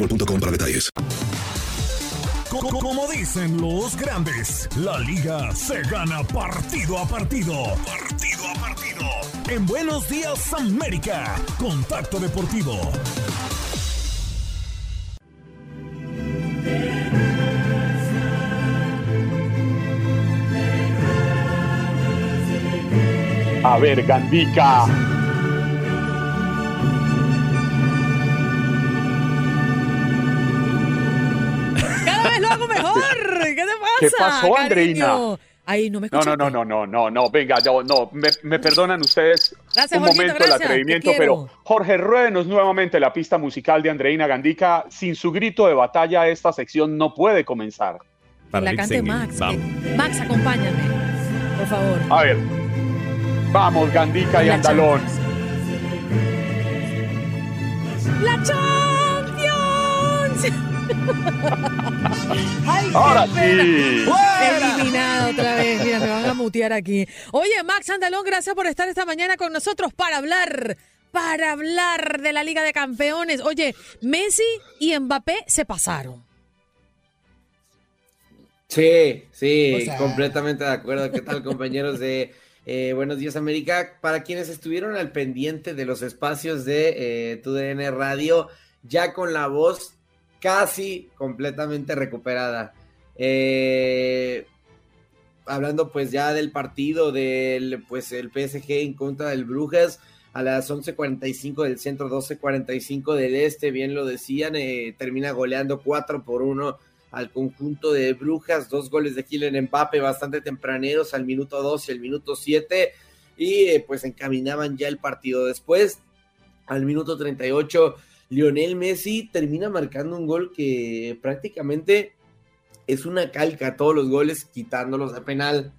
boostmobile.com para detalles. Como dicen los grandes, la liga se gana partido a partido. Partido a partido. En Buenos Días América, Contacto Deportivo. A ver, Gandica. ¿Qué pasó, cariño? Andreina? Ay, no me No, escuchaste. no, no, no, no, no, no, venga, yo, no, me, me perdonan ustedes Gracias, un Jorgito, momento el atrevimiento, pero Jorge, ruédenos nuevamente la pista musical de Andreina Gandica. Sin su grito de batalla, esta sección no puede comenzar. La cante Max. que- Max, acompáñame. Por favor. A ver, vamos, Gandica y La Andalón. ¡La Champions! ¡Ay, qué Ahora pena! sí. Eliminado otra vez. Mira, me van a mutear aquí. Oye, Max Andalón, gracias por estar esta mañana con nosotros para hablar. Para hablar de la Liga de Campeones. Oye, Messi y Mbappé se pasaron. Sí, sí, O sea- completamente de acuerdo. ¿Qué tal, compañeros de eh, Buenos Días América? Para quienes estuvieron al pendiente de los espacios de eh, TUDN Radio, ya con la voz casi completamente recuperada. Eh, hablando pues ya del partido del pues el PSG en contra del Brujas a las 11:45 del centro, 12:45 del este, bien lo decían, eh, termina goleando 4 por 1 al conjunto de Brujas, dos goles de Kylian Mbappe bastante tempraneros al minuto 2 y al minuto 7 y eh, pues encaminaban ya el partido después al minuto 38 Lionel Messi termina marcando un gol que prácticamente es una calca a todos los goles quitándolos de penal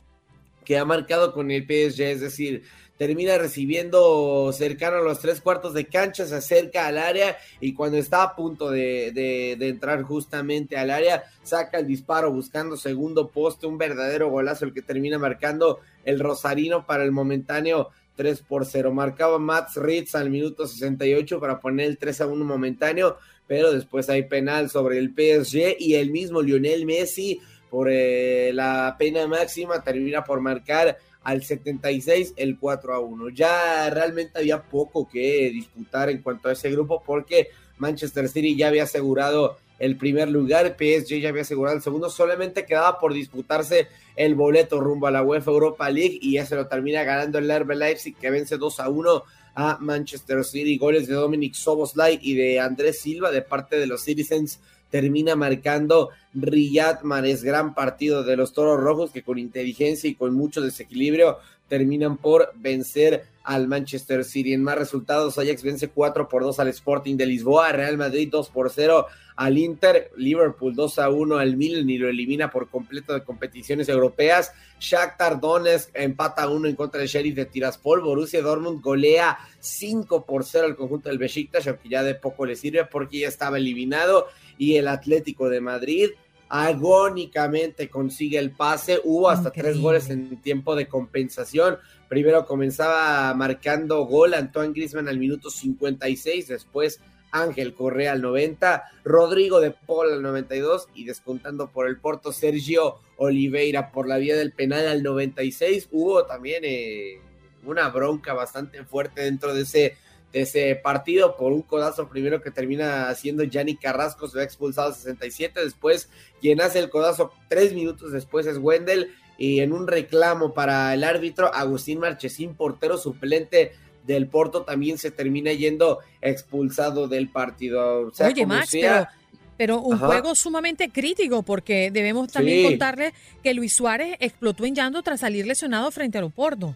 que ha marcado con el PSG, es decir, termina recibiendo cercano a los tres cuartos de cancha, se acerca al área y cuando está a punto de, de- de entrar justamente al área, saca el disparo buscando segundo poste, un verdadero golazo el que termina marcando el Rosarino para el momentáneo 3 por 0. Marcaba Mats Ritz al minuto 68 para poner el 3 a 1 momentáneo, pero después hay penal sobre el PSG y el mismo Lionel Messi por eh, la pena máxima termina por marcar al 76 el 4 a 1. Ya realmente había poco que disputar en cuanto a ese grupo porque Manchester City ya había asegurado el primer lugar, PSG ya había asegurado el segundo, solamente quedaba por disputarse el boleto rumbo a la UEFA Europa League y ya se lo termina ganando el RB Leipzig que vence 2 a 1 a Manchester City, goles de Dominic Soboslai y de Andrés Silva de parte de los Citizens. Termina marcando Riyad Mahrez, gran partido de los Toros Rojos que con inteligencia y con mucho desequilibrio terminan por vencer al Manchester City. En más resultados, Ajax vence 4 por 2 al Sporting de Lisboa, Real Madrid 2 por 0 al Inter, Liverpool 2 a 1 al Milan y lo elimina por completo de competiciones europeas. Shakhtar Donetsk empata 1 en contra del Sheriff de Tiraspol. Borussia Dortmund golea 5 por 0 al conjunto del Besiktas, aunque ya de poco le sirve porque ya estaba eliminado. Y el Atlético de Madrid agónicamente consigue el pase. Hubo hasta tres goles en tiempo de compensación. Primero comenzaba marcando gol Antoine Griezmann al minuto 56, después Ángel Correa al 90, Rodrigo de Paul al 92 y descontando por el Porto Sergio Oliveira por la vía del penal al 96. Hubo también eh, una bronca bastante fuerte dentro de ese, de ese partido por un codazo primero que termina haciendo Yanni Carrasco, se va expulsado al 67, después quien hace el codazo tres minutos después es Wendell y en un reclamo para el árbitro Agustín Marchesín, portero suplente del Porto, también se termina yendo expulsado del partido. O sea, Oye, Max, sea- pero, pero un Ajá. juego sumamente crítico porque debemos también Sí. contarle que Luis Suárez explotó en llanto tras salir lesionado frente al Oporto.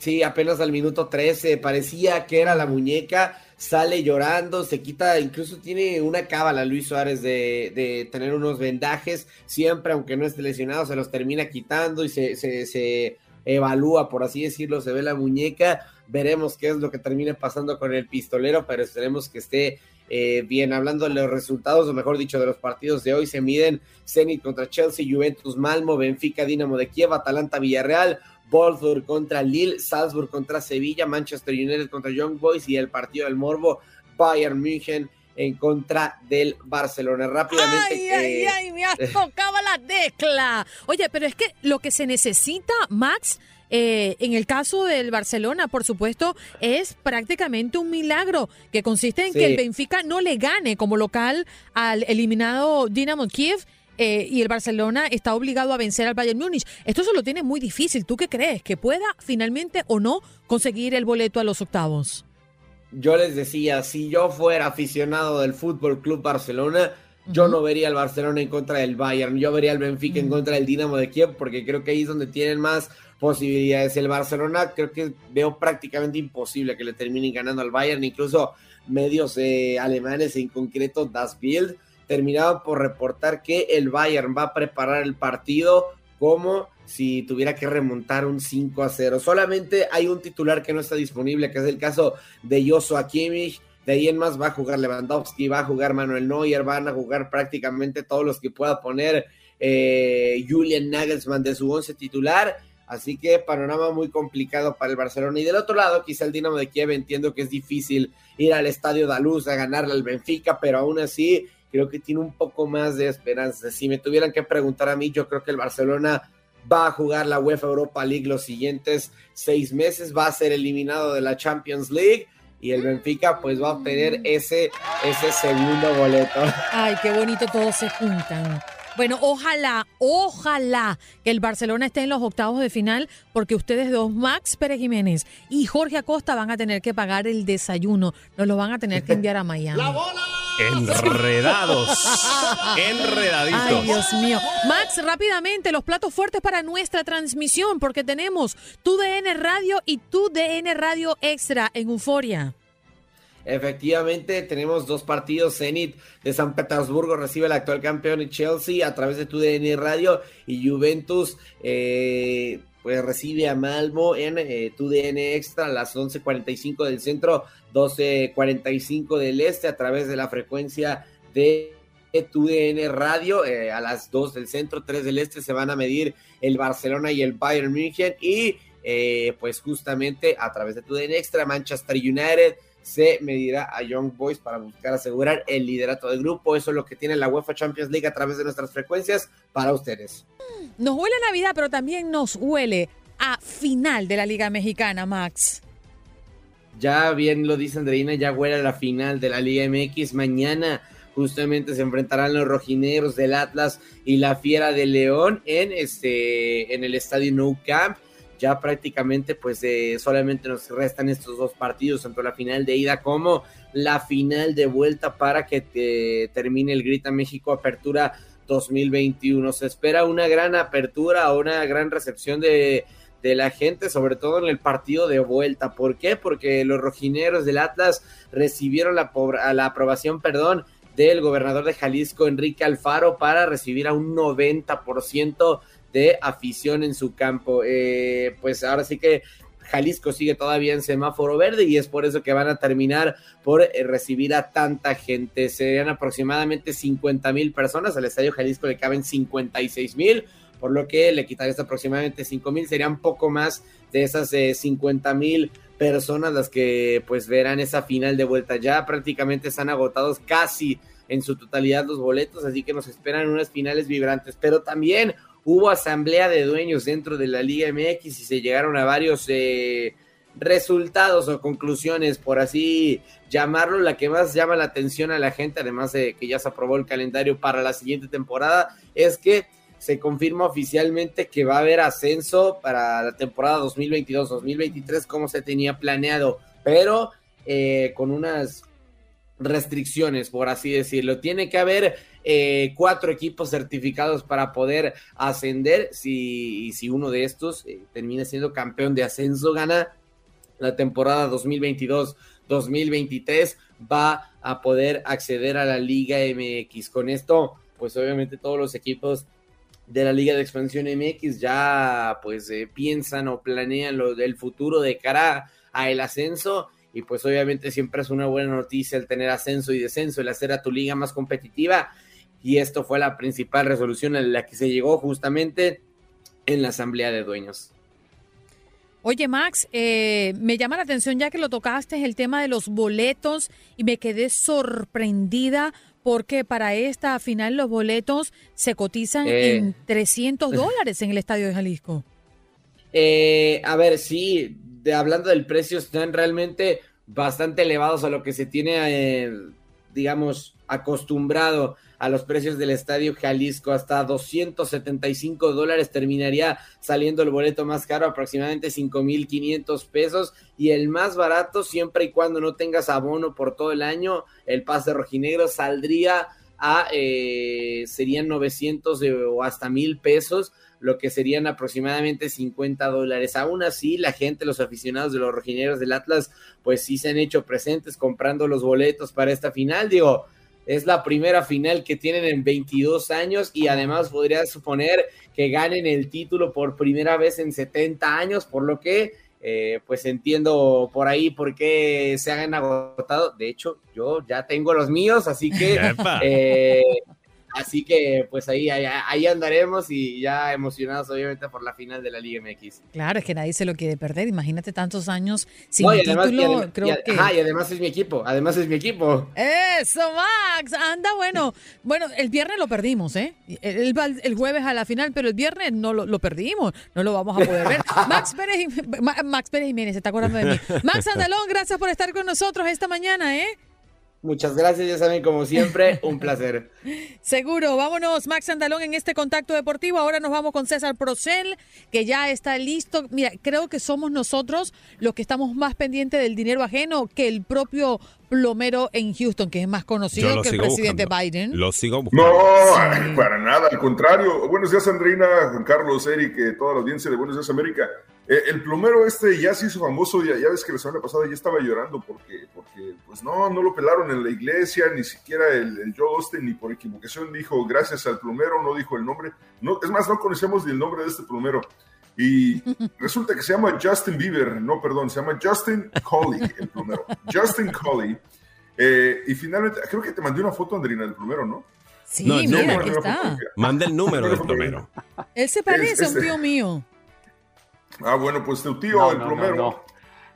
Sí, apenas al minuto 13, parecía que era la muñeca, sale llorando, se quita, incluso tiene una cábala Luis Suárez de, de tener unos vendajes, siempre, aunque no esté lesionado, se los termina quitando y se, se, se evalúa, por así decirlo, se ve la muñeca, veremos qué es lo que termina pasando con el pistolero, pero esperemos que esté eh, bien. Hablando de los resultados, o mejor dicho, de los partidos de hoy, se miden Zenit contra Chelsea, Juventus Malmo, Benfica, Dinamo de Kiev, Atalanta, Villarreal, Wolfsburg contra Lille, Salzburg contra Sevilla, Manchester United contra Young Boys y el partido del Morbo, Bayern München en contra del Barcelona. Rápidamente. Ay, ay, eh, ay, me has tocado la tecla. Oye, pero es que lo que se necesita, Max, eh, en el caso del Barcelona, por supuesto, es prácticamente un milagro que consiste en Sí. que el Benfica no le gane como local al eliminado Dinamo Kiev eh, y el Barcelona está obligado a vencer al Bayern Múnich. Esto se lo tiene muy difícil. ¿Tú qué crees? ¿Que pueda finalmente o no conseguir el boleto a los octavos? Yo les decía, si yo fuera aficionado del Fútbol Club Barcelona, yo no vería al Barcelona en contra del Bayern, yo vería al Benfica en contra del Dinamo de Kiev, porque creo que ahí es donde tienen más posibilidades. El Barcelona creo que veo prácticamente imposible que le terminen ganando al Bayern, incluso medios eh, alemanes, en concreto Das Bild, terminaban por reportar que el Bayern va a preparar el partido como si tuviera que remontar un 5 a 0. Solamente hay un titular que no está disponible, que es el caso de Joshua Kimmich. De ahí en más va a jugar Lewandowski, va a jugar Manuel Neuer, van a jugar prácticamente todos los que pueda poner eh, Julian Nagelsmann de su once titular. Así que panorama muy complicado para el Barcelona. Y del otro lado, quizá el Dinamo de Kiev entiendo que es difícil ir al Estadio Daluz a ganarle al Benfica, pero aún así creo que tiene un poco más de esperanza. Si me tuvieran que preguntar a mí, yo creo que el Barcelona va a jugar la UEFA Europa League los siguientes seis meses, va a ser eliminado de la Champions League y el Benfica pues va a obtener ese, ese segundo boleto. Ay, qué bonito todos se juntan. Bueno, ojalá, ojalá que el Barcelona esté en los octavos de final, porque ustedes dos, Max Pérez Jiménez y Jorge Acosta, van a tener que pagar el desayuno. Nos lo van a tener que enviar a Miami. ¡La bola! Enredados. Enredaditos. Ay, Dios mío. Max, rápidamente, los platos fuertes para nuestra transmisión, porque tenemos tu DN Radio y tu DN Radio Extra en Euforia. Efectivamente, tenemos dos partidos. Zenit de San Petersburgo recibe al actual campeón Chelsea a través de tu DN Radio y Juventus eh, pues recibe a Malmo en eh, tu DN Extra a las 11.45 del centro, 12.45 del este a través de la frecuencia de tu DN Radio eh, a las 2 del centro, 3 del este se van a medir el Barcelona y el Bayern München y pues justamente a través de tu DN Extra Manchester United se medirá a Young Boys para buscar asegurar el liderato del grupo. Eso es lo que tiene la UEFA Champions League a través de nuestras frecuencias para ustedes. Nos huele Navidad, pero también nos huele a final de la Liga Mexicana, Max. Ya bien lo dice Andreina, ya huele a la final de la Liga MX. Mañana justamente se enfrentarán los rojineros del Atlas y la Fiera de León en, este, en el estadio Nou Camp ya prácticamente pues eh, solamente nos restan estos dos partidos, tanto la final de ida como la final de vuelta para que eh, termine el Grita México Apertura 2021. Se espera una gran apertura, una gran recepción de, de la gente, sobre todo en el partido de vuelta. ¿Por qué? Porque los rojineros del Atlas recibieron la, la aprobación, perdón, del gobernador de Jalisco, Enrique Alfaro, para recibir a un 90% de afición en su campo. Eh, pues ahora sí que Jalisco sigue todavía en semáforo verde y es por eso que van a terminar por eh, recibir a tanta gente. Serían aproximadamente 50 mil personas. Al Estadio Jalisco le caben 56 mil, por lo que le quitaría aproximadamente 5 mil. Serían poco más de esas 50 eh, mil personas las que pues verán esa final de vuelta. Ya prácticamente están agotados casi en su totalidad los boletos, así que nos esperan unas finales vibrantes. Pero también hubo asamblea de dueños dentro de la Liga MX y se llegaron a varios eh, resultados o conclusiones, por así llamarlo, la que más llama la atención a la gente, además de que ya se aprobó el calendario para la siguiente temporada, es que se confirma oficialmente que va a haber ascenso para la temporada 2022-2023 como se tenía planeado, pero eh, con unas restricciones, por así decirlo. Tiene que haber eh, cuatro equipos certificados para poder ascender. Si, si uno de estos eh, termina siendo campeón de ascenso, gana la temporada 2022-2023, va a poder acceder a la Liga MX. Con esto, pues obviamente todos los equipos de la Liga de Expansión MX ya pues eh, piensan o planean lo del futuro de cara a el ascenso y pues obviamente siempre es una buena noticia el tener ascenso y descenso, el hacer a tu liga más competitiva y esto fue la principal resolución a la que se llegó justamente en la Asamblea de Dueños. Oye, Max, eh, me llama la atención ya que lo tocaste el tema de los boletos y me quedé sorprendida porque para esta final los boletos se cotizan Eh. en 300 dólares en el Estadio de Jalisco. Eh, a ver, sí, de, hablando del precio, están realmente bastante elevados a lo que se tiene eh, digamos, acostumbrado a los precios del Estadio Jalisco, hasta 275 dólares terminaría saliendo el boleto más caro, aproximadamente 5.500 pesos, y el más barato, siempre y cuando no tengas abono por todo el año, el pase rojinegro saldría a, eh, serían 900 o hasta 1.000 pesos, lo que serían aproximadamente 50 dólares. Aún así, la gente, los aficionados de los rojinegros del Atlas, pues sí se han hecho presentes comprando los boletos para esta final. Digo, es la primera final que tienen en 22 años y además podría suponer que ganen el título por primera vez en 70 años, por lo que eh, pues entiendo por ahí por qué se han agotado. De hecho, yo ya tengo los míos, así que eh, Así que pues ahí, ahí, andaremos y ya emocionados obviamente por la final de la Liga MX. Claro, es que nadie se lo quiere perder. Imagínate tantos años sin título. creo que... y además es mi equipo, además es mi equipo. Eso, Max, anda bueno. Bueno, el viernes lo perdimos, ¿eh? El, el jueves a la final, pero el viernes no lo, perdimos, no lo vamos a poder ver. Max Pérez, Max Pérez Jiménez, se está acordando de mí. Max Andalón, gracias por estar con nosotros esta mañana, ¿eh? Muchas gracias, ya saben, como siempre, un placer. Seguro, vámonos, Max Andalón, en este contacto deportivo. Ahora nos vamos con César Procel, que ya está listo. Mira, creo que somos nosotros los que estamos más pendientes del dinero ajeno que el propio plomero en Houston, que es más conocido que el presidente Biden. Lo sigo buscando. No, para nada, al contrario. Buenos días, Andreina, Juan Carlos, Eric, eh, toda la audiencia de Buenos días, América. Eh, el plomero este ya se hizo famoso, ya, ya, ves que la semana pasada ya estaba llorando porque, porque pues no, no lo pelaron en la iglesia, ni siquiera el, el Joe Austin, ni por equivocación dijo gracias al plomero, no dijo el nombre. No, es más, no conocemos ni el nombre de este plomero. Y resulta que se llama Justin Bieber, no, perdón, se llama Justin Colley, el plomero. Justin Colley. Eh, y finalmente, creo que te mandé una foto, Andrina, del plomero, ¿no? Sí, no, mira, aquí está. Manda el número del plomero. Él se parece a un tío mío. Ah, bueno, pues tu tío, el plomero.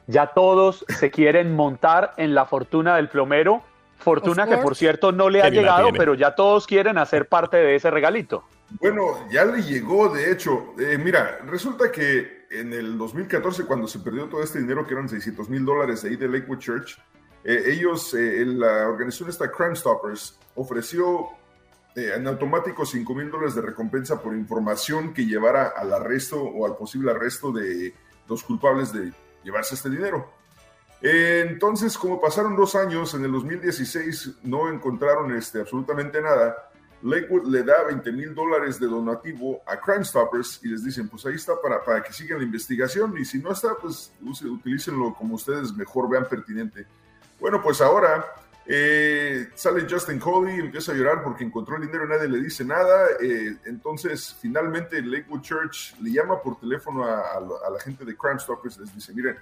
Ya todos se quieren montar en la fortuna del plomero. Fortuna que, por cierto, no le ha llegado, pero ya todos quieren hacer parte de ese regalito. Bueno, ya le llegó, de hecho. Eh, mira, resulta que en el 2014, cuando se perdió todo este dinero, que eran 600 mil dólares ahí de Lakewood Church, eh, ellos, eh, la organización esta Crime Stoppers, ofreció eh, en automático 5 mil dólares de recompensa por información que llevara al arresto o al posible arresto de los culpables de llevarse este dinero. entonces, como pasaron dos años, en el 2016 no encontraron este, absolutamente nada, Lakewood le da 20 mil dólares de donativo a Crime Stoppers y les dicen, pues ahí está para, para que sigan la investigación y si no está, pues utilícenlo como ustedes mejor vean pertinente. Bueno, pues ahora eh, sale Justin Coley, empieza a llorar porque encontró el dinero y nadie le dice nada. Eh, entonces, finalmente, Lakewood Church le llama por teléfono a, la gente de Crime Stoppers. Les dice: Miren,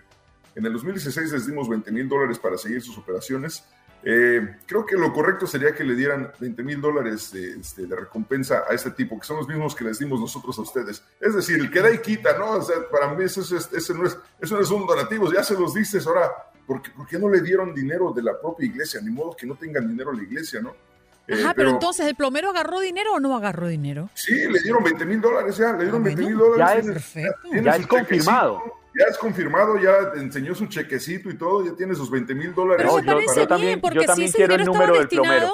en el 2016 les dimos 20 mil dólares para seguir sus operaciones. Eh, creo que lo correcto sería que le dieran 20 mil dólares este, de, recompensa a este tipo, que son los mismos que les dimos nosotros a ustedes. Es decir, el que da y quita, ¿no? O sea, para mí eso, no, es, eso no es un donativo, ya se los dices, ahora ¿por qué, no le dieron dinero de la propia iglesia? Ni modo que no tengan dinero la iglesia, ¿no? Eh, Ajá, pero, entonces, ¿el plomero agarró dinero o no agarró dinero? Sí, le dieron 20 mil dólares ya, le dieron 20 mil dólares. Ya es, perfecto. ya es confirmado. Ya es confirmado, ya enseñó su chequecito y todo, ya tiene sus 20 mil dólares. Pero me parece bien, también, porque si ese dinero estaba destinado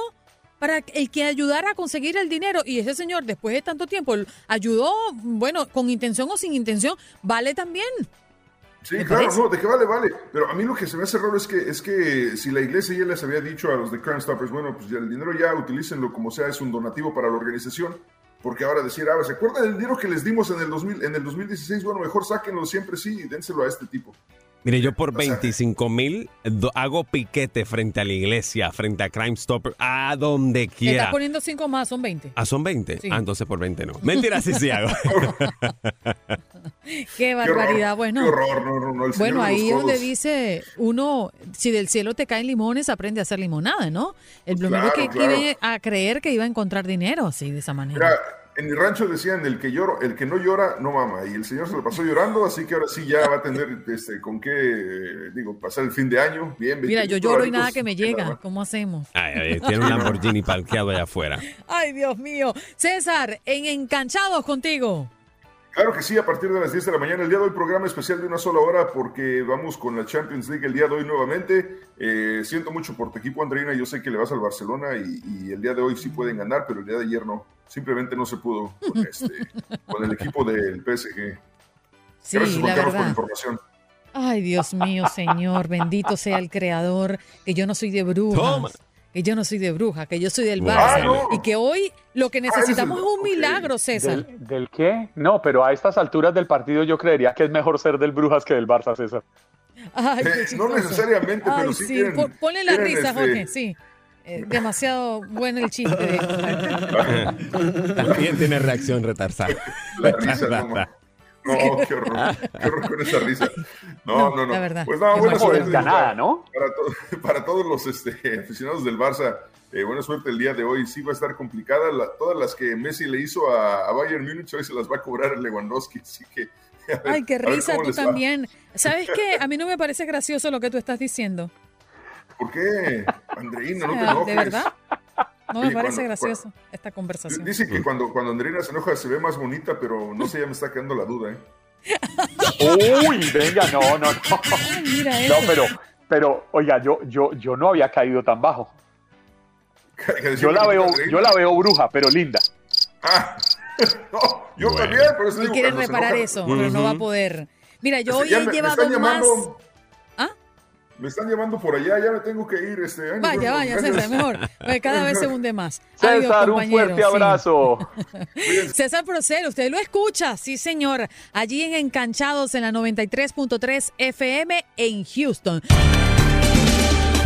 para el que ayudara a conseguir el dinero y ese señor después de tanto tiempo ayudó, bueno, con intención o sin intención, vale también. Sí, claro, no, de que vale, vale. Pero a mí lo que se me hace raro es que, es que si la iglesia ya les había dicho a los de Crime Stoppers, bueno, pues ya el dinero ya utilícenlo como sea, es un donativo para la organización, porque ahora decir, ah, ¿se acuerdan del dinero que les dimos en el, 2000, en el 2016? Bueno, mejor sáquenlo siempre sí y dénselo a este tipo. Mire, yo por 25 mil hago piquete frente a la iglesia, frente a Crime Stopper, a donde quiera. Está poniendo 5 más, son 20. Ah, son 20. Ah, entonces por 20 no. Mentira, sí, sí hago. Qué barbaridad. bueno, qué horror, no, no, bueno ahí donde dice uno, si del cielo te caen limones, aprende a hacer limonada, ¿no? El plomero que iba a creer que iba a encontrar dinero así, de esa manera en mi rancho decían el que lloro, el que no llora no mama y el señor se lo pasó llorando, así que ahora sí ya va a tener este, con qué digo pasar el fin de año. Bien, Mira, yo lloro y nada que me llega. ¿Cómo hacemos? Ay, tiene un Lamborghini parqueado allá afuera. Ay, Dios mío. César, en enganchados contigo. Claro que sí, a partir de las 10 de la mañana. El día de hoy programa especial de una sola hora porque vamos con la Champions League el día de hoy nuevamente. Eh, siento mucho por tu equipo, Andreina. Yo sé que le vas al Barcelona y, y, el día de hoy sí pueden ganar, pero el día de ayer no. Simplemente no se pudo con, este, con el equipo del PSG. Sí, Gracias, Juan la Carlos, por la verdad. información. Ay, Dios mío, Señor, bendito sea el Creador, que yo no soy de brujas. Toma. Que yo no soy de bruja, que yo soy del. Barça. Ah, no. Y que hoy lo que necesitamos el- es un milagro, César. ¿Del, del qué? No, pero a estas alturas del partido yo creería que es mejor ser del Brujas que del Barça, César. Ay, Eh, no necesariamente, Ay, pero sí, sí, tienen- po- ponle la tienen, risa, este, Jorge, sí. Eh, demasiado bueno el chiste. de- También tiene reacción retrasada. La risa, no, qué horror, qué horror con esa risa. No, No, no, no. la verdad, Pues no, buena más suerte. para- ¿no? Para, to- para todos los este, aficionados del Barça, eh, buena suerte el día de hoy. Sí va a estar complicada. La- todas las que Messi le hizo a, a Bayern Múnich hoy se las va a cobrar Lewandowski. Así que. a ver- Ay, qué risa, tú también. ¿Sabes qué? A mí no me parece gracioso lo que tú estás diciendo. ¿Por qué? Andreina, no te enojes. ¿De verdad? No me parece cuando- gracioso esta conversación. Dice que cuando, cuando Andreina se enoja se ve más bonita, pero no sé, ya me está quedando la duda, ¿eh? Uy, venga, no, no, no. Ay, mira No, eso. pero, pero, oiga, yo, yo, yo no había caído tan bajo. Yo la veo, yo la veo bruja, pero linda. Ah, no, yo Bueno. también, por eso digo, quiere reparar enoja- eso, pero no va a poder. Mira, yo Este, hoy he me- llevado más. llamando. Me están llamando por allá, ya me tengo que ir. Este, ay, nos Vaya, vaya, gracias. César, mejor. Porque Cada vez se hunde más. Adiós, César, un fuerte sí. abrazo. César Procel, usted lo escucha, sí señor, allí en Encanchados en la 93.3 FM en Houston.